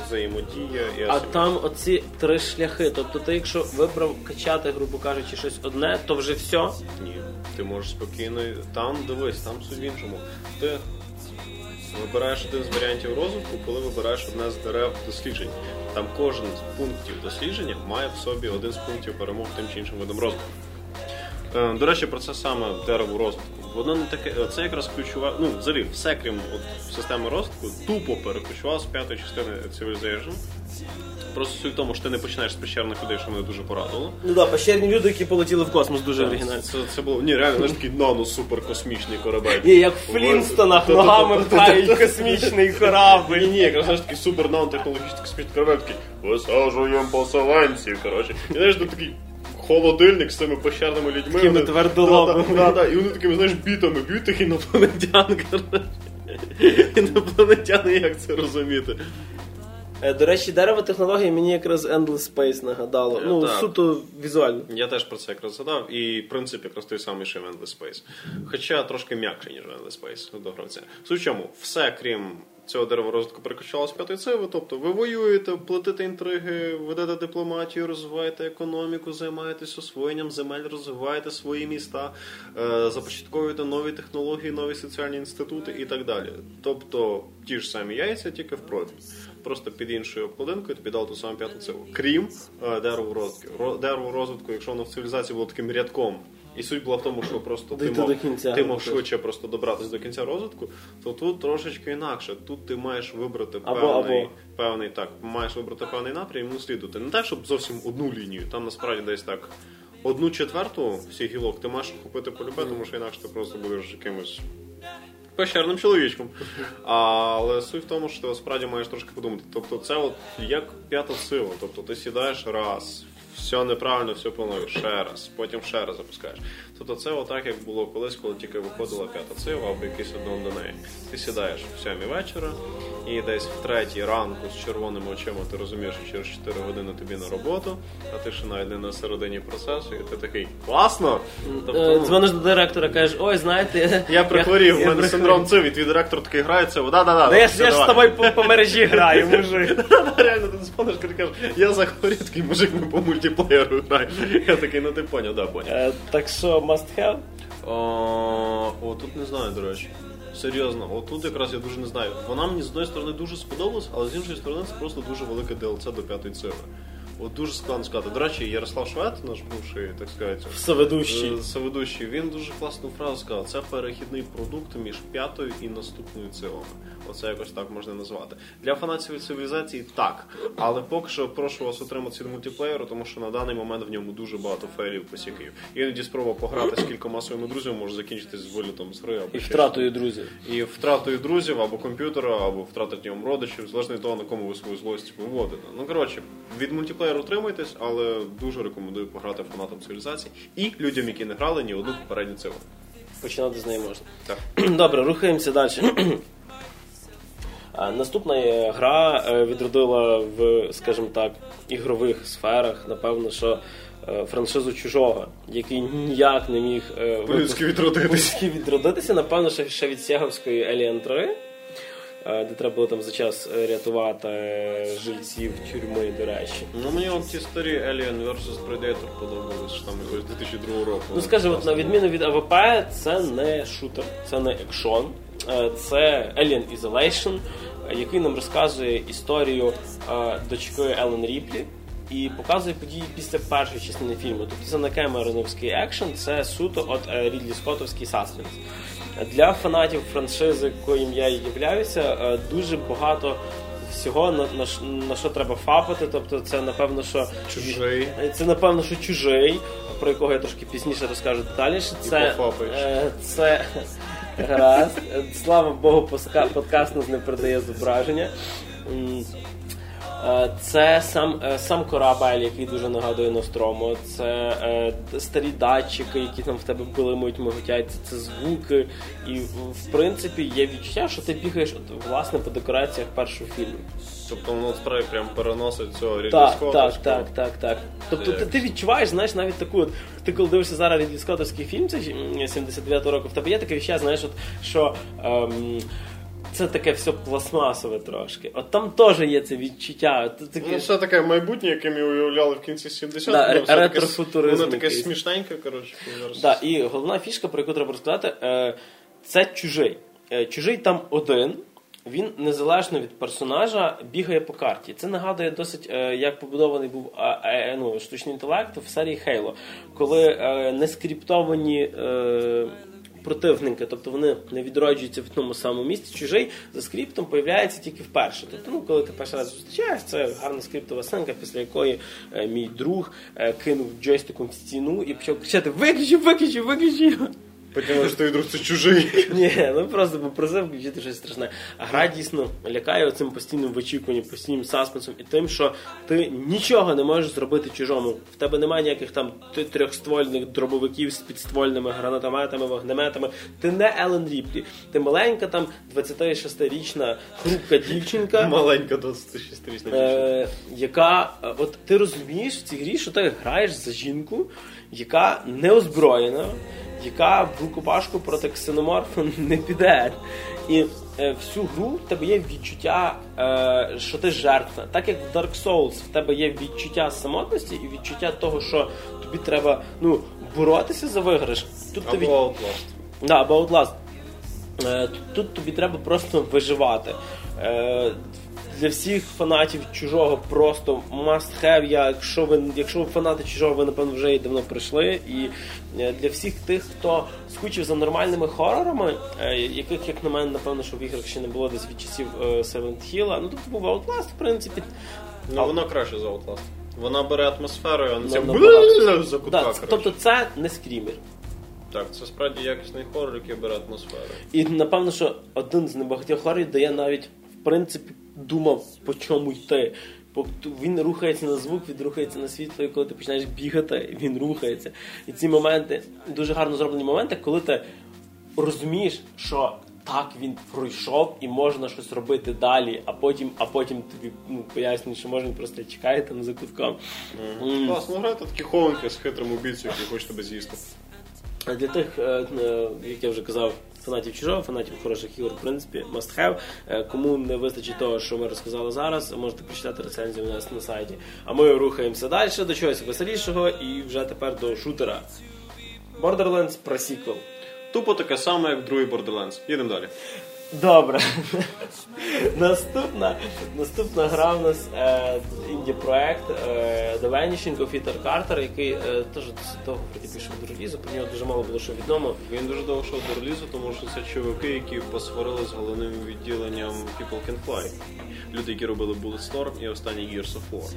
взаємодія і А там оці три шляхи. Тобто, ти, якщо вибрав качати, грубо кажучи, щось одне, то вже все. Ні, ти можеш спокійно. Там дивись, там суть в іншому. Ти вибираєш один з варіантів розвитку, коли вибираєш одне з дерев досліджень. Там кожен з пунктів дослідження має в собі один з пунктів перемог тим чи іншим видом розвитку. Е, До речі, про це саме дерево розвитку. Воно не таке, це якраз ключова, ну взагалі, все крім от, системи розвитку, тупо перекочувало з п'ятої частини Civilization. Просто суть в тому, що ти не починаєш з пещерних людей, що мене дуже порадило. Ну так, пещерні люди, які полетіли в космос, дуже оригінально. Це, це було ні, реально знаєш, такий нано-суперкосмічний корабель. Ні, як в Флінстонах ногами пхають космічний корабль. Ні, ні, якраз знаєш такий супер нанотехнологічний космічний корабель, такий висаджуємо поселенців, коротше. І знаєш, такий холодильник з цими пещерними людьми. Такими Вони- твердолобими. Да, да, да, і вони такими, знаєш, бітами б'ють таких інопланетян. Інопланетяни, як це розуміти? Е, До речі, дерево технології мені якраз Endless Space нагадало. Ну, Так. суто візуально. Я теж про це якраз згадав, і в принципі якраз той самий ще в Endless Space. Хоча трошки м'якше, ніж в Endless Space до гравця. Суть в чому, все крім цього дерева розвитку перекочувало з п'ятої циви, тобто ви воюєте, плетите інтриги, ведете дипломатію, розвиваєте економіку, займаєтесь освоєнням земель, розвиваєте свої міста, е, започатковуєте нові технології, нові соціальні інститути і так далі. Тобто ті ж самі яйця, тільки в профіль. Просто під іншою обкладинкою тобі дали ту саму п'яту циву. Крім е, дерева розвитку. Ро- Дерево розвитку, якщо воно в цивілізації було таким рядком. І суть була в тому, що просто ти Дійти мог, до кінця. ти мог швидше просто добратися до кінця розвитку, то тут трошечки інакше. Тут ти маєш вибрати Або- певний, або. певний так, маєш вибрати певний напрям і наслідувати. Не так, щоб зовсім одну лінію. Там насправді десь так. Одну четверту всіх гілок ти маєш купити полюбе, тому що інакше ти просто будеш якимось пещерним чоловічком. Але суть в тому, що ти справді маєш трошки подумати. Тобто, це от як п'ята сила. Тобто ти сідаєш раз, все неправильно, все плануєш ще раз, потім ще раз запускаєш. Тобто це отак, як було колись, коли тільки виходила п'ята сила або якийсь однон до неї. Ти сідаєш в сьомій вечора і десь в третій ранку з червоними очима ти розумієш, що через 4 години тобі на роботу, а ти ще навіть не на середині процесу, і ти такий класно! Тобто, Е, ну, Дзвониш до директора, кажеш, ой, знаєте, я прихворів, в мене синдром цив, і твій директор такий грається, да, да, да. Да я ж з тобою по, мережі граю, мужик. Реально, ти дзвониш, кажеш, я захворів, такий мужик, ми по мультиплеєру граємо. Я такий, ну ти поняв, да, поняв. Е, Так що must have. О, тут не знаю, до речі. Серйозно, от тут якраз я дуже не знаю. Вона мені з одної сторони дуже сподобалась, але з іншої сторони це просто дуже велике DLC до п'ятої цифри. От дуже складно сказати. До речі, Ярослав Швед, наш бувший, так сказати, Соведущий. Е, Соведущий, він дуже класну фразу сказав. Це перехідний продукт між п'ятою і наступною цілами. Оце якось так можна назвати. Для фанатів цивілізації так. Але поки що прошу вас отримати від мультиплеєру, тому що на даний момент в ньому дуже багато фейлів посіків. Іноді спроба пограти з кількома своїми друзями може закінчитись з вилітом з гри або І ще втратою друзів. і втратою друзів або комп'ютера, або втратою родичів, залежно від того, на кому ви свою злость виводите. Ну коротше, від мультиплеєру утримуйтесь, але дуже рекомендую пограти фанатам цивілізації і людям, які не грали ні одну попередню циву. Починати з неї можна. Так. Добре, рухаємося далі. А, Наступна е, гра е, відродила в, скажімо так, ігрових сферах, напевно, що е, франшизу чужого, який ніяк не міг е, По-людськи відродитись. по-людськи відродитися, напевно, ще, від Сєговської Alien 3, е, де треба було там за час е, рятувати е, жильців тюрми, до речі. Ну мені от ті старі Alien vs Predator подобались, що там якогось 2002 року. Ну скажімо, на відміну від АВП, це не шутер, це не екшон, е, це Alien Isolation, е, який нам розказує історію е, дочки Елен Ріплі. І показує події після першої частини фільму. Тобто це не Кемероновський екшен, це суто от е, Рідлі Скоттовський саспенс. Для фанатів франшизи, коїм я і являюся, е, дуже багато всього, на, на, на що треба фапати. Тобто, це напевно, що Чужий. це напевно, що чужий, про якого я трошки пізніше розкажу детальніше. Це, е, це гаразд. Слава Богу, подкаст нас не передає зображення. Е, Це сам, е, сам корабель, який дуже нагадує Нострому. Це е, старі датчики, які там в тебе блимають, миготять. Це, це звуки. І в- принципі є відчуття, що ти бігаєш от, власне по декораціях першого фільму. Тобто воно справді прям переносить цього Так, так, так, так, так. Тобто ти, ти відчуваєш, знаєш, навіть таку, от, ти коли дивишся зараз Рідлі Скоттовський фільм, це 79-го року, в тебе є таке відчуття, знаєш, от, що ем, це таке все пластмасове трошки. От там теж є це відчуття. От, таке, Ну, все таке майбутнє, яке ми уявляли в кінці 70-х. Да, воно таке- ретрофутуризм Воно таке якийсь. смішненьке, коротше. Да, і головна фішка, про яку треба розказати, е, це чужий. Е, чужий там один. Він незалежно від персонажа бігає по карті. Це нагадує досить, е, як побудований був ну, штучний інтелект в серії Halo, коли не скриптовані е, противники, тобто вони не відроджуються в тому самому місці. Чужий за скриптом появляється тільки вперше. Тобто, ну, коли ти перший раз зустрічаєш, це гарна скриптова сценка, після якої е, мій друг е, кинув джойстиком в стіну і почав кричати: Виключи, виключи, виключи! Потім що друг це чужий. Ні, ну просто попросив включити щось страшне. А гра дійсно лякає цим постійним вичікуванням, постійним саспенсом і тим, що ти нічого не можеш зробити чужому. В тебе немає ніяких там трьохствольних дробовиків з підствольними гранатометами, вогнеметами. Ти не Елен Ріплі. Ти маленька там 26-річна хрупка дівчинка. Маленька 26-річна дівчина. Е, яка е, от ти розумієш в цій грі, що ти граєш за жінку, яка не озброєна, яка в рукопашку проти ксеноморфа не піде. І е, всю гру в тебе є відчуття, е, що ти жертва. Так як в Dark Souls в тебе є відчуття самотності і відчуття того, що тобі треба ну, боротися за виграш. Тут. Або Outlast. Да, або Outlast. Е, Тут тобі треба просто виживати. Е, Для всіх фанатів чужого просто must have. Я, якщо ви якщо ви фанати чужого, ви напевно вже і давно прийшли. І для всіх тих, хто скучив за нормальними хорорами, е, яких, як на мене, напевно, що в іграх ще не було десь від часів е, Silent Hill. Ну тут був Outlast, в принципі. Ну, вона краще за Outlast. Вона бере атмосферою, а не Ну, за кутка, тобто це не скрімер. Так, це справді якісний хорор, який бере атмосферу. І напевно, що один з небагатьох хорорів, де я навіть в принципі думав, по чому йти. Він рухається на звук, він рухається на світло, і коли ти починаєш бігати, він рухається. І ці моменти дуже гарно зроблені моменти, коли ти розумієш, що так він пройшов і можна щось робити далі, а потім, а потім тобі ну, пояснюють, що можна просто чекати там за кутком. Класно, грати такі хованки з хитрим убійцем, який хоче тебе з'їсти. А для тих, е, е, як я вже казав, фанатів чужого, фанатів хороших ігор, в принципі, must have. Е, Кому не вистачить того, що ми розказали зараз, можете прочитати рецензію у нас на сайті. А ми рухаємося далі до чогось веселішого і вже тепер до шутера. Borderlands про сіквел. Тупо таке саме, як другий Borderlands. Їдемо далі. Добре. наступна, наступна гра в нас е, інді-проект е, The Vanishing of Peter Carter, який е, теж досить довго пішов до релізу, про нього дуже мало було що відомо. Він дуже довго йшов до релізу, тому що це чуваки, які посварили з головним відділенням People Can Fly. Люди, які робили Bulletstorm і останній Gears of War.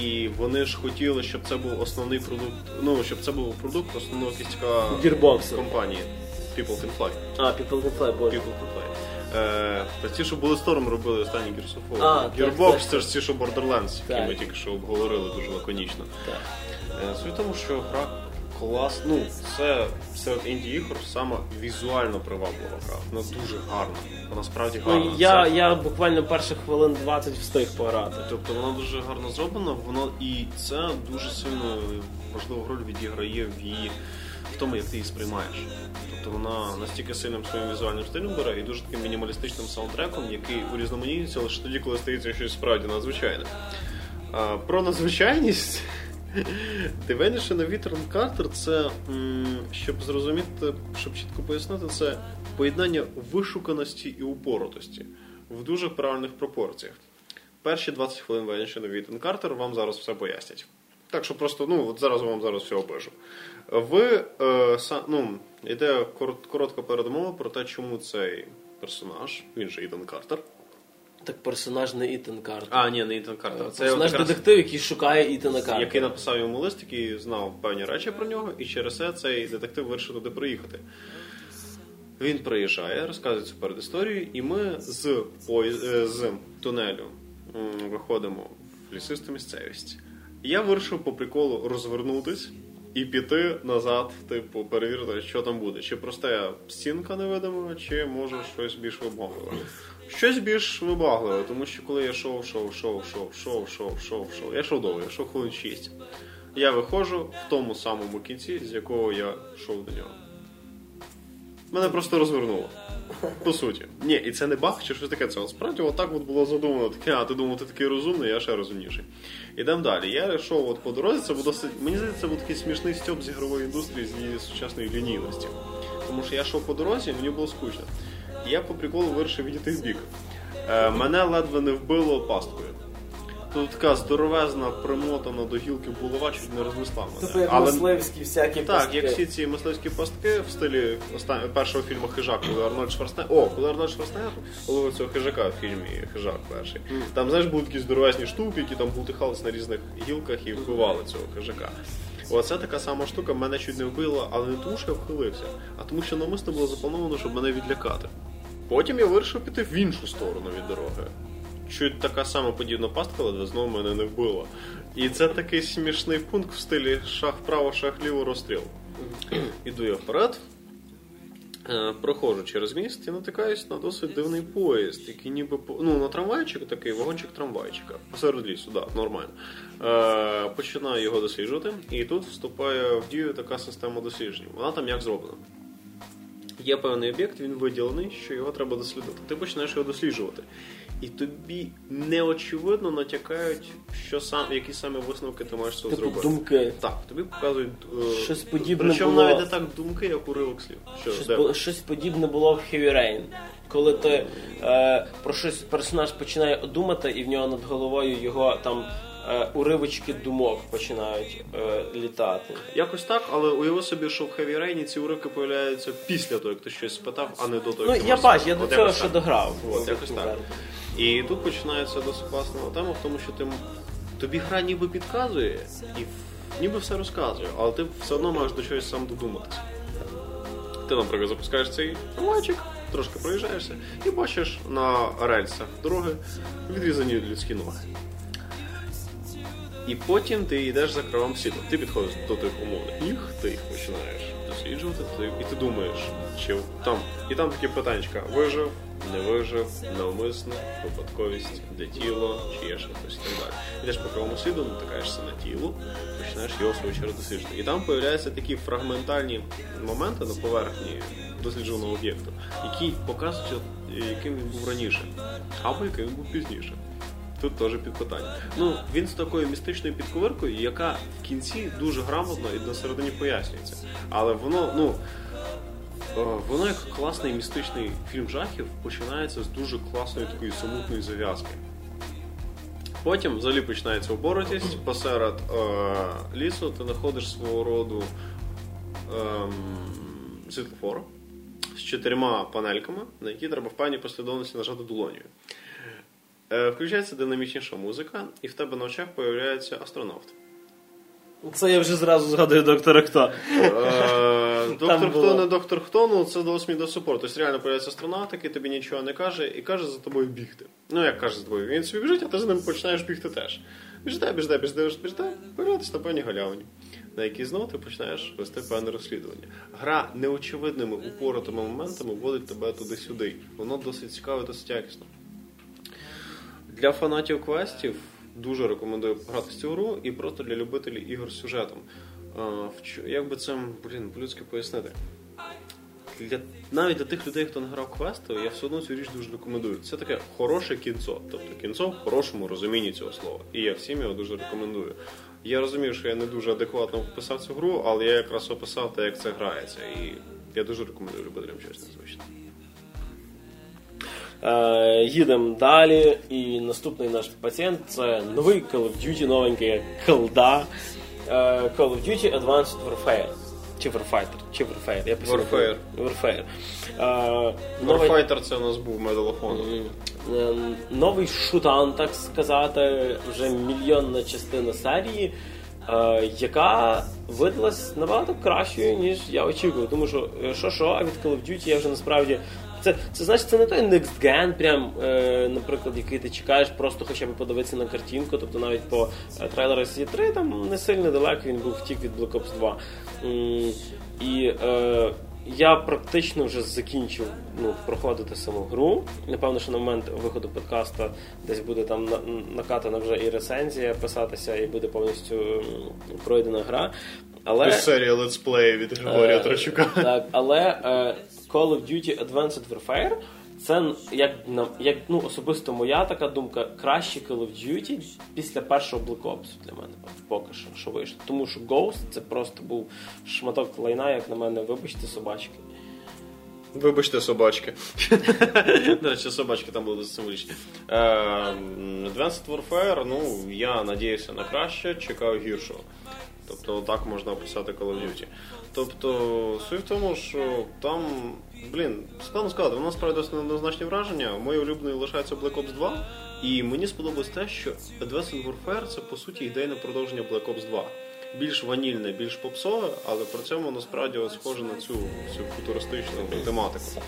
І вони ж хотіли, щоб це був основний продукт, ну щоб це був продукт основного кістка компанії People Can Fly. А, People Can Fly, боже. People Can Fly. Е, та ті, що робили of War. А, так, Gearbox так. це ж ті, що Borderlands, які ми тільки що обговорили дуже лаконічно. Е, Суть в тому, що гра клас, ну, це серед інді ігор саме візуально приваблива гра. Вона дуже гарна. Вона справді гарна. Ну, я, Це- я буквально перших хвилин 20 встиг пограти. Тобто вона дуже гарно зроблена, воно і це дуже сильно важливу роль відіграє в її тому, як ти її сприймаєш. Тобто вона настільки сильним своїм візуальним стилем бере і дуже таким мінімалістичним саундтреком, який урізноманітнюється лише тоді, коли стається щось справді надзвичайне. А, про надзвичайність. Дивеніше на Вітерн Картер це, щоб зрозуміти, щоб чітко пояснити, це поєднання вишуканості і упоротості в дуже правильних пропорціях. Перші 20 хвилин Веніші на Вітерн Картер вам зараз все пояснять. Так що просто, ну, от зараз вам зараз все опишу. Ви, е, са, ну, йде корот- коротка передмова про те, чому цей персонаж, він же Іден Картер, Так персонаж не Ітан Картер. А, ні, не Ітан Картер. Це персонаж якраз- детектив, який шукає Ітана Картера. який написав йому лист, який знав певні речі про нього, і через це цей детектив вирішив туди приїхати. Він приїжджає, розказує цю передісторію, і ми з, поїз- е, з тунелю м, виходимо в лісисту місцевість. Я вирішив по приколу розвернутись і піти назад, типу, перевірити, що там буде. Чи проста стінка невидима, чи може щось більш вибагливе. Щось більш вибагливе, тому що коли я йшов, шов, шов, шов, шов, шов, шов, шов, я йшов довго, я йшов хвилин 6. Я виходжу в тому самому кінці, з якого я йшов до нього. Мене просто розвернуло. По суті. Ні, і це не баг чи щось таке. Це насправді справді отак от було задумано. Таке, а ти думав, ти такий розумний, я ще розумніший. Ідемо далі. Я йшов от по дорозі, це був досить. Мені здається, це був такий смішний стьоп з ігрової індустрії, з її сучасної лінійності. Тому що я йшов по дорозі, мені було скучно. І я по приколу вирішив відійти в бік. Е, мене ледве не вбило пасткою. Тут така здоровезна, примотана до гілки булава, чуть не рознесла мене. Типу як мисливські всякі Так, пастки. як всі ці мисливські пастки в стилі остан... першого фільму Хижак, коли Арнольд Шварценеггер... О, коли Арнольд Шварценеггер ловив цього хижака в фільмі Хижак перший. Там, знаєш, були такі здоровезні штуки, які там бултихались на різних гілках і вбивали цього хижака. Оце така сама штука мене чуть не вбила, але не тому, що я вхилився, а тому, що навмисно було заплановано, щоб мене відлякати. Потім я вирішив піти в іншу сторону від дороги. Чуть така сама подібна пастка, але знову мене не вбила. І це такий смішний пункт в стилі шах вправо, шах ліво, розстріл. Іду я вперед, е, проходжу через міст і натикаюсь на досить дивний поїзд, який ніби ну, на трамвайчик такий, вагончик трамвайчика. Посеред лісу, так, да, нормально. Е, починаю його досліджувати, і тут вступає в дію така система досліджень. Вона там як зроблена. Є певний об'єкт, він виділений, що його треба дослідити. Ти починаєш його досліджувати. І тобі неочевидно натякають, що сам, які саме висновки ти маєш цього Типу зробити. думки. Так, тобі показують е, Щось подібне Причому було- навіть не так думки, як уривок слів. Що, Щось, де? по- щось подібне було в Heavy Rain. Коли ти е, про щось персонаж починає думати, і в нього над головою його там е, уривочки думок починають е, літати. Якось так, але уяви собі, що в Heavy Rain ці уривки появляються після того, як ти щось спитав, а не до того, Ну як ти я бачу, я до От цього якось ще так. дограв. От, якось так. І тут починається досить класна тема в тому, що ти тобі гра ніби підказує і ніби все розказує, але ти все одно маєш до чогось сам додуматися. Ти, наприклад, запускаєш цей трамвайчик, трошки проїжджаєшся і бачиш на рельсах дороги відрізані людські ноги. І потім ти йдеш за кривим світом. Ти підходиш до тих умовних ніг, ти їх починаєш досліджувати, ти, і ти думаєш, чи там. І там такі питаннячка: вижив, не вижив, навмисно, випадковість, де тіло, чи є ще і так далі. Йдеш по кривому сліду, натикаєшся на тіло, починаєш його свою чергу досліджувати. І там появляються такі фрагментальні моменти на поверхні дослідженого об'єкту, які показують, яким він був раніше, або яким він був пізніше. Тут теж під питання. Ну, він з такою містичною підковиркою, яка в кінці дуже грамотно і на середині пояснюється. Але воно, ну. Е, Воно як класний містичний фільм жахів починається з дуже класної такої самотної зав'язки. Потім взагалі починається оборотість. Посеред е, лісу ти знаходиш свого роду ем, світлофор з чотирма панельками, на які треба в певній послідовності нажати долонію. Е, Включається динамічніша музика, і в тебе на очах появляється астронавт. Це я вже зразу згадую доктора Хто. Е, Доктор було. хто не доктор хто, ну це дало до супорт. Тобто реально появляється астронавт, який тобі нічого не каже, і каже за тобою бігти. Ну як каже за тобою, він собі біжить, а ти за ним починаєш бігти теж. Біжде, біжде, біжде, біжде, появляєтесь на певній галявині, на якій знову ти починаєш вести певне розслідування. Гра неочевидними упоротими моментами вводить тебе туди-сюди. Воно досить цікаве, досить якісно. Для фанатів квестів дуже рекомендую грати в цю гру і просто для любителів ігор з сюжетом. Як би це, блін, по-людськи пояснити? Для, навіть для тих людей, хто не грав квести, я все одно цю річ дуже рекомендую. Це таке хороше кінцо. Тобто кінцо в хорошому розумінні цього слова. І я всім його дуже рекомендую. Я розумію, що я не дуже адекватно описав цю гру, але я якраз описав те, як це грається. І я дуже рекомендую любителям щось незвичне. Їдемо далі. І наступний наш пацієнт це новий Call of Duty, новенький колда. Е, Call of Duty Advanced Warfare. Чи Warfighter, чи Warfare. Я постійно Warfare. Warfare. Е, новий- Warfighter це у нас був of Honor. Ем, новий шутан, так сказати, вже мільйонна частина серії, е, яка видалась набагато кращою, ніж я очікував. Тому що що, що, а від Call of Duty я вже насправді. Це, це значить, це не той Next Gen, прям, е, наприклад, який ти чекаєш, просто хоча б подивитися на картинку. Тобто навіть по е, трейлеру C3 там не сильно далеко він був втік від Black Ops 2. М, і е, я практично вже закінчив ну, проходити саму гру. Напевно, що на момент виходу подкаста десь буде там на- накатана вже і рецензія писатися, і буде повністю пройдена гра. Але... Ось серія летсплеї від Григорія Е, Трачука. Так, але е, Call of Duty Advanced Warfare це як як ну особисто моя така думка, краще Call of Duty після першого Black Ops для мене поки що, що вийшло. Тому що Ghost це просто був шматок лайна, як на мене, вибачте, собачки. Вибачте, собачки. До речі, собачки там були досить символічні. Е, Advanced Warfare, ну, я надіюся на краще, чекаю гіршого. Тобто так можна описати Call of Duty. Тобто, суть в тому, що там, блін, складно сказати, воно справді досить неоднозначні враження. Моє улюблене лишається Black Ops 2. І мені сподобалось те, що Advanced Warfare це по суті ідейне продовження Black Ops 2. Більш ванільне, більш попсове, але при цьому насправді схоже на цю, цю футуристичну тематику.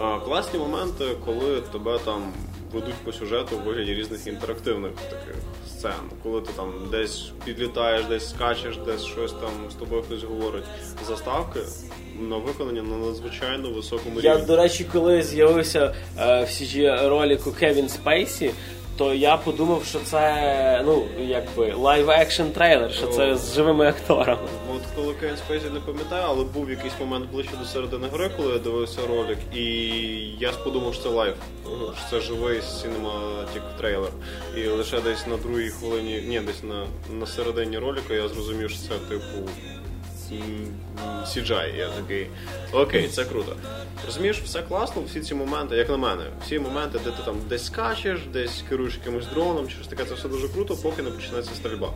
А, класні моменти, коли тебе там ведуть по сюжету в вигляді різних інтерактивних таких сцен. Коли ти там десь підлітаєш, десь скачеш, десь щось там з тобою хтось говорить. Заставки на виконання на надзвичайно високому Я, до речі, коли з'явився е, в CG ролику Кевін Спейсі, то я подумав, що це ну якби live action трейлер, що це з живими акторами. От коли Кевін Спейсі не пам'ятаю, але був якийсь момент ближче до середини гри, коли я дивився ролик, і я подумав, що це live, що це живий cinematic трейлер. І лише десь на другій хвилині, ні, десь на, на середині ролика я зрозумів, що це типу CGI. Я такий, окей, це круто. Розумієш, все класно, всі ці моменти, як на мене, всі моменти, де ти там десь скачеш, десь керуєш якимось дроном, чи щось таке, це все дуже круто, поки не починається стрільба.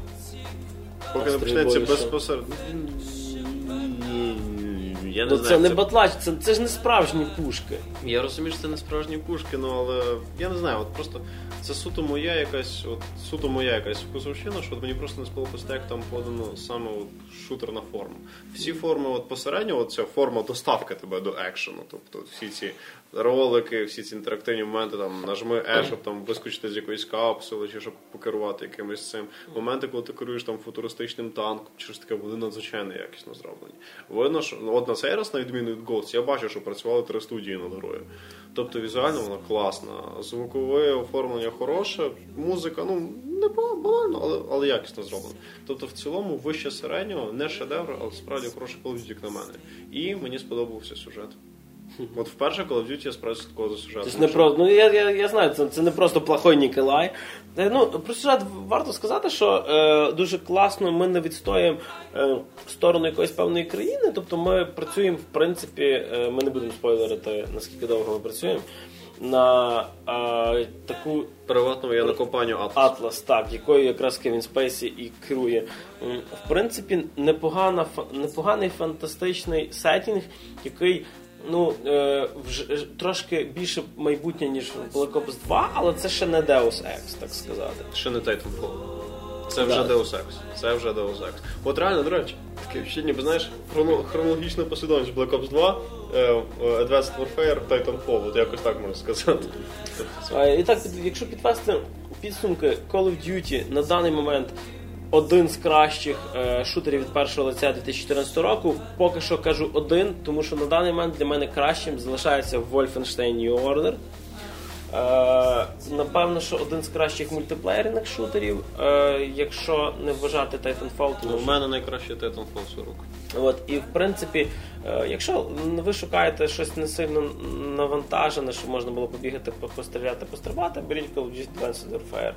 Поки не починається безпосередньо. Я не Ну знаю. це не це- батлач, це, це ж не справжні пушки. Я розумію, що це не справжні пушки, ну але я не знаю, от просто це суто моя якась, от суто моя якась вкусовщина, що от мені просто не сподобалось те, як там подано саме от шутерна форма. Всі форми от посередньо, от ця форма доставки тебе до екшену. Тобто всі ці ролики, всі ці інтерактивні моменти, там нажми E, щоб там вискочити з якоїсь капсули, чи щоб покерувати якимось цим. Моменти, коли ти керуєш там футуристичним танком, чи щось таке, вони надзвичайно якісно зроблені. Видно, що ну, от на цей раз, на відміну від Ghost, я бачу, що працювали три студії над грою. Тобто візуально вона класна, звукове оформлення хороше, музика, ну не ба- банально, але, але якісно зроблена. Тобто, в цілому, вище середнього, не шедевр, але справді хороший Call of Duty, як на мене. І мені сподобався сюжет. От вперше Call of Duty я справді слідкував за сюжетом. Це не про ну я, я, я знаю, це, це не просто плохой Ніколай. Е, Ну про сюжет варто сказати, що е, дуже класно ми не відстоїмо е, сторону якоїсь певної країни. Тобто ми працюємо, в принципі, е, ми не будемо спойлерити наскільки довго ми працюємо. На е, таку Приватну воєнну компанію Atlas. Атлас, так, якою якраз Кевін Спейсі і керує. В принципі, непогана, непоганий фантастичний сетінг, який ну, е, вже, трошки більше майбутнє, ніж Black Ops 2, але це ще не Deus Ex, так сказати. Ще не Titanfall. Це вже. Deus Ex. Це вже Deus Ex. От реально, до речі, таке ще ніби знаєш, хроно- хронологічна послідовність Black Ops 2, е, е, Advanced Warfare, Titanfall. От якось так можна сказати. Е, І так, якщо підвести підсумки Call of Duty на даний момент один з кращих е, шутерів від першого лиця 2014 року. Поки що кажу один, тому що на даний момент для мене кращим залишається Wolfenstein New Order. Е, напевно, що один з кращих мультиплеєрних шутерів, е, якщо не вважати Titanfall, тому У що мене найкраще Titanfall 40. От, і в принципі, е, якщо ви шукаєте щось не сильно навантажене, щоб можна було побігати, постріляти, пострибати, беріть Call of Duty Advanced Warfare.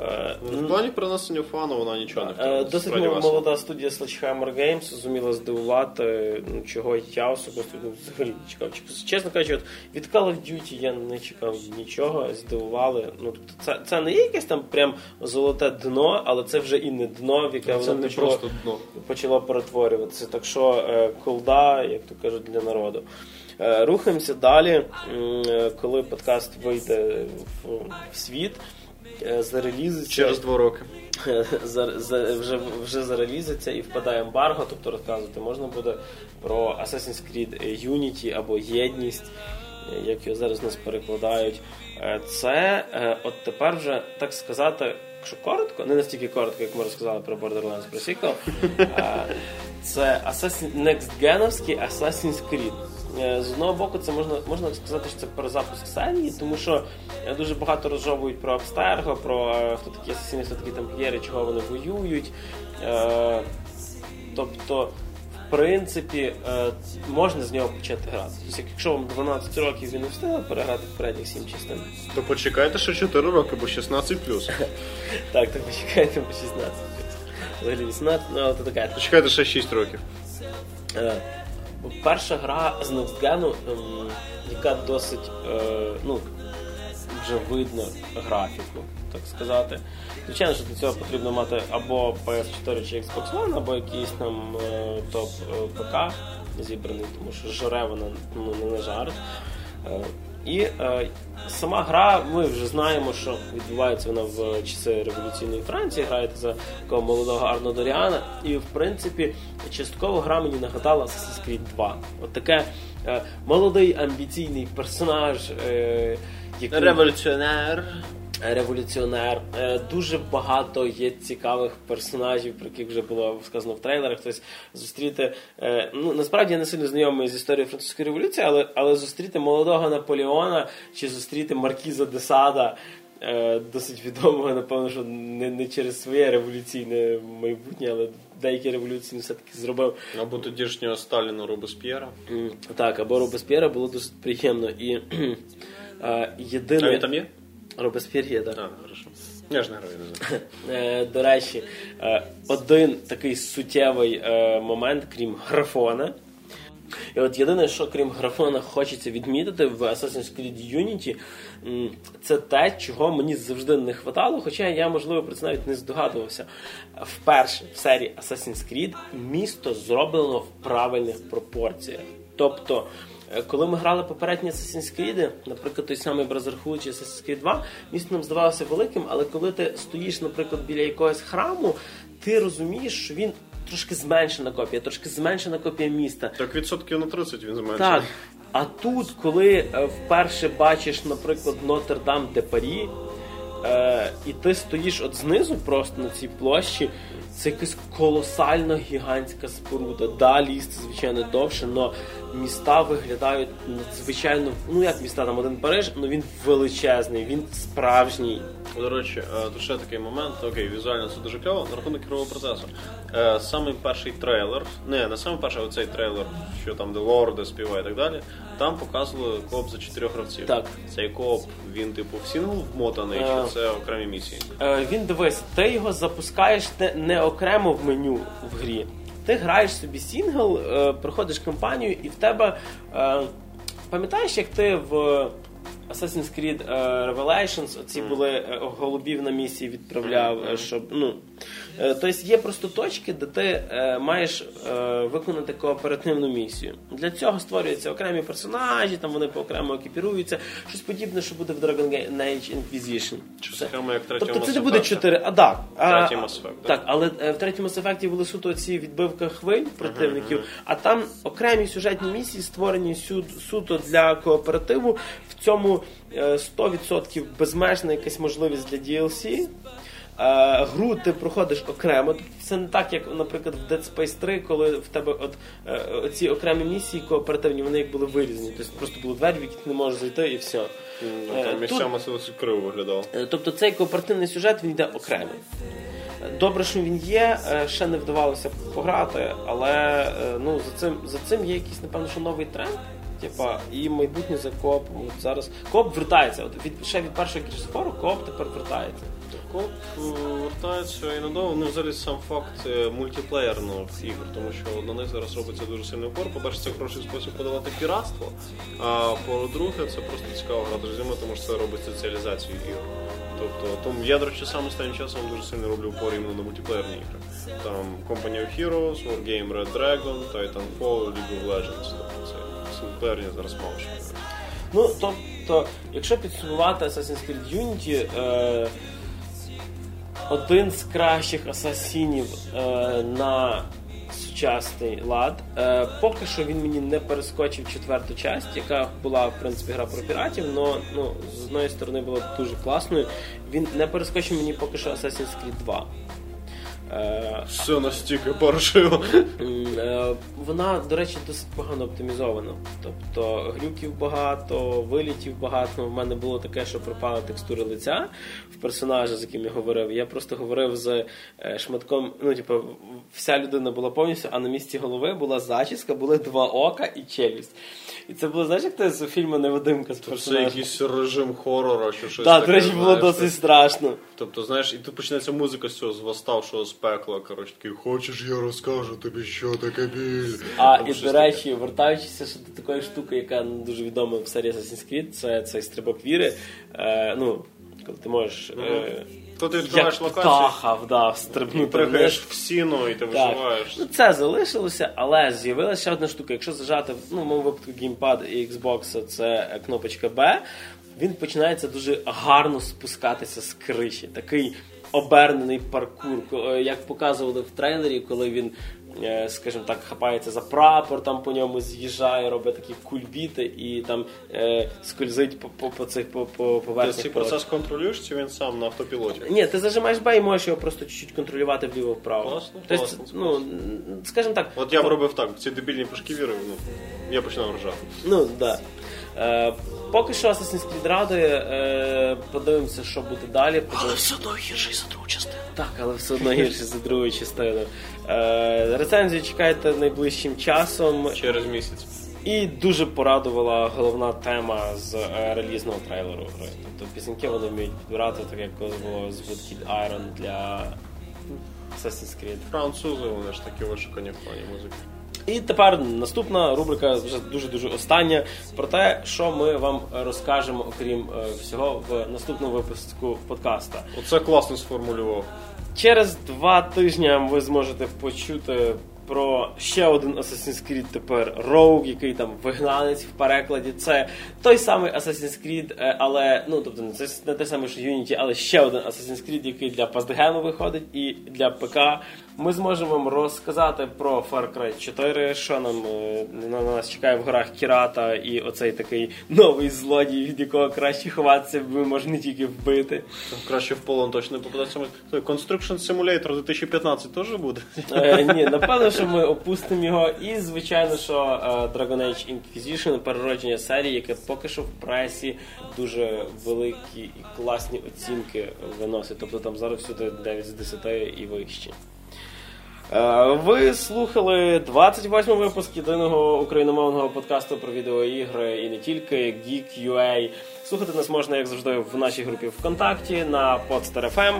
Е, В плані принесення фану вона нічого не Е, втратила. Досить молода студія Sledgehammer Games зуміла здивувати, ну, чого я особисто ну, взагалі не чекав. Чесно- Чесно кажучи, от від Call of Duty я не чекав нічого, здивували. Ну, тобто це, це не є якесь там прям золоте дно, але це вже і не дно, в яке Це воно не почало, просто дно. почало перетворюватися. Так що е, колда, як то кажуть, для народу. Рухаємося далі, коли подкаст вийде в світ. Е, Зарелізиться Через два роки. за, за, вже, вже зарелізиться і впадає ембарго, тобто розказувати можна буде про Assassin's Creed Unity або Єдність, е, як його зараз нас перекладають. Е, Це от тепер вже так сказати, якщо коротко, не настільки коротко, як ми розказали про Borderlands про sequel, це Assassin, Next Genovський Assassin's Creed. Е, З одного боку, це можна можна сказати, що це перезапуск серії, тому що е, дуже багато розжовують про Абстерго, про е, хто такі асасіни, хто такі тамплієри, чого вони воюють. Тобто, в принципі, можна з нього почати грати. Тобто, якщо вам 12 років і не встигли переграти передніх 7 частин, То почекайте ще 4 роки, бо 16 так, то почекайте по 16. Взагалі 18, ну але то таке. Почекайте ще 6 років. Е, Перша гра з NextGen, ем, яка досить е, ну, вже видно графіку, так сказати. Звичайно, що для цього потрібно мати або PS4 чи Xbox One, або якийсь там е, топ е, ПК зібраний, тому що жоре вона ну, не на жарт. І е, сама гра, ми вже знаємо, що відбувається вона в часи революційної Франції. Граєте за такого молодого Арно Доріана. І в принципі, частково гра мені нагадала Assassin's Creed 2. От таке е, молодий амбіційний персонаж, е, який Революціонер. Революціонер. Е, Дуже багато є цікавих персонажів, про яких вже було сказано в трейлерах. Тобто зустріти. е, Ну насправді я не сильно знайомий з історією французької революції, але, але зустріти молодого Наполеона чи зустріти Маркіза де Сада. е, Досить відомого, напевно, що не, не через своє революційне майбутнє, але деякі революції все-таки зробив. Або тодішнього Сталіна Робесп'єра. Так, або Робесп'єра було досить приємно. І е, А єдине. він там є? Робесп'єр є, так. А, хорошо. Я ж не граю, не. Е, До речі, е, один такий суттєвий е, момент, крім графона. І от єдине, що крім графона хочеться відмітити в Assassin's Creed Unity, це те, чого мені завжди не хватало, хоча я, можливо, про це навіть не здогадувався. Вперше в серії Assassin's Creed місто зроблено в правильних пропорціях. Тобто, коли ми грали попередні Assassin's Creed, наприклад, той самий Brotherhood чи Assassin's Creed 2, місто нам здавалося великим, але коли ти стоїш, наприклад, біля якогось храму, ти розумієш, що він трошки зменшена копія, трошки зменшена копія міста. Так відсотків на 30 він зменшив. Так. А тут, коли е, вперше бачиш, наприклад, Нотр-Дам де Парі, е, і ти стоїш от знизу просто на цій площі, це якась колосальна гігантська споруда. Да, лізти, звичайно, довше, але міста виглядають надзвичайно. Ну як міста, там один Париж, але він величезний, він справжній. До речі, е, тут ще такий момент. Окей, візуально це дуже кльово. На рахунок ігрового процесу. Е, Самий перший трейлер, не, не самий перший, а оцей трейлер, що там, де Lorde співає і так далі. Там показували кооп за чотирьох гравців. Так. Цей кооп, він типу в сингл вмотаний, Е. чи це окремі місії? Е, він дивись, ти його запускаєш не, не окремо в меню в грі. Ти граєш собі сінгл, е, проходиш кампанію, і в тебе. Е, пам'ятаєш, як ти в Assassin's Creed е, Revelations оці були е, голубів на місії відправляв, е, щоб. ну... Тобто є просто точки, де ти маєш виконати кооперативну місію. Для цього створюються окремі персонажі, там вони поокремо екіпіруються, щось подібне, що буде в Dragon Age Inquisition. Це- Тобто це не буде? 4, а так. А, так, але в третьому Effect були суто ці відбивка хвиль противників, а там окремі сюжетні місії створені суто для кооперативу. В цьому е, 100% безмежна якась можливість для DLC. Е, гру ти проходиш окремо. Тобто Це не так, як, наприклад, в Dead Space 3, коли в тебе от е, ці окремі місії кооперативні, вони як були вирізані. Тобто просто були двері, в які ти не можеш зайти, і все. Ну, Е, Там місцями це досить криво виглядало. Е, Тобто цей кооперативний сюжет він йде окремий. Добре, що він є, ще не вдавалося пограти, але ну, за цим за цим є якийсь, напевно, що новий тренд. Типа, і майбутнє за коп. От зараз коп вертається. От від ще від першого кірсфору коп тепер вертається. Коп е, вертається і надовго. Ну, взагалі сам факт е, мультиплеєрних ігор, тому що на них зараз робиться дуже сильний упор. По-перше, це хороший спосіб подавати піратство. А по-друге, це просто цікаво грати з тому що це робить соціалізацію ігор. Тобто, тому я, до речі, сам останнім часом дуже сильно роблю упор іменно на мультиплеєрні ігри. Там Company of Heroes, Wargame Red Dragon, Titanfall, League of Legends. Тобто це мультиплеєр зараз мало. Ну, тобто, якщо підсумувати Assassin's Creed Unity, е, один з кращих асасінів е, на сучасний лад. Е, поки що він мені не перескочив четверту часть, яка була, в принципі, гра про піратів, але ну, з одної сторони була дуже класною. Він не перескочив мені поки що Assassin's Creed 2. Е, Все настільки паршиво. Е, вона, до речі, досить погано оптимізована. Тобто глюків багато, вилітів багато. У мене було таке, що пропали текстури лиця в персонажа, з яким я говорив. Я просто говорив з е, шматком. Ну, типу, вся людина була повністю, а на місці голови була зачіска, були два ока і челюсть. І це було, знаєш, як ти з фільму Невидимка з персонажем? Це якийсь режим хорора чи щось. Так, до речі, було досить страшно. Тобто, знаєш, і тут почнеться музика з цього з восставшого з пекла. Коротше, такий, хочеш, я розкажу тобі, що таке біль. А і до речі, вертаючися ще до такої штуки, яка дуже відома в серії Assassin's Creed, це цей стрибок віри. Е, ну, коли ти можеш. Е, то ти відкриваєш локацію, птаха, да, стрибнути. пригаєш в сіно і ти виживаєш. Ну, Це залишилося, але з'явилася ще одна штука. Якщо зажати ну, в моєму випадку геймпад і Xbox, це кнопочка B, він починається дуже гарно спускатися з криші. Такий обернений паркур, е, як показували в трейлері, коли він Е, скажімо так, хапається за прапор, там по ньому з'їжджає, робить такі кульбіти і там е, скользить по по, по цих по, по поверхнях. Ти цей процес контролюєш, чи він сам на автопілоті? Ні, ти зажимаєш Б і можеш його просто чуть-чуть контролювати вліво-вправо. Класно, тобто, класно, ну, скажімо так. От я б робив так, ці дебільні пушки вірив, ну, я починав ржати. Ну, так. Да. Е, Поки що Assassin's Creed радує, е, подивимося, що буде далі. Але все одно гірший за другу частину. Так, але все одно гірше за другу частину. Е, Рецензію чекайте найближчим часом. Через місяць. І дуже порадувала головна тема з е, релізного трейлеру гри. Тобто пісеньки вони вміють підбирати, так як коли було з Woodkid Iron для Assassin's Creed. Французи, вони ж такі вишукані в плані музики. І тепер наступна рубрика вже дуже дуже остання про те, що ми вам розкажемо, окрім е, всього, в наступному випуску подкаста. Оце класно сформулював. Через два тижні ви зможете почути про ще один Assassin's Creed тепер Rogue, який там вигнанець в перекладі. Це той самий Assassin's Creed, е, але ну тобто не це не те саме, що Unity, але ще один Assassin's Creed, який для Пастгену виходить, і для ПК. Ми зможемо вам розказати про Far Cry 4, що нам е, на нас чекає в горах Кірата, і оцей такий новий злодій, від якого краще ховатися, бо можна тільки вбити. Краще в полон точно попадатися. Construction Simulator 2015 теж буде? Е, Ні, напевно, що ми опустимо його. І, звичайно, що е, Dragon Age Inquisition, переродження серії, яке поки що в пресі дуже великі і класні оцінки виносить. Тобто там зараз всюди 9 з 10 і вище. Е, ви слухали 28 випуск єдиного україномовного подкасту про відеоігри і не тільки Geek.ua. Слухати нас можна, як завжди, в нашій групі ВКонтакті на Podster.fm.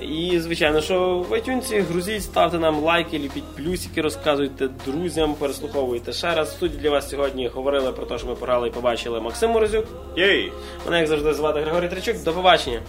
І, звичайно, що в iTunes грузіть, ставте нам лайки, ліпіть плюсики, розказуйте друзям, переслуховуйте ще раз. Студії для вас сьогодні говорили про те, що ми пограли і побачили Максим Морозюк. Єй! Мене, як завжди, звати Григорій Тричук. До побачення.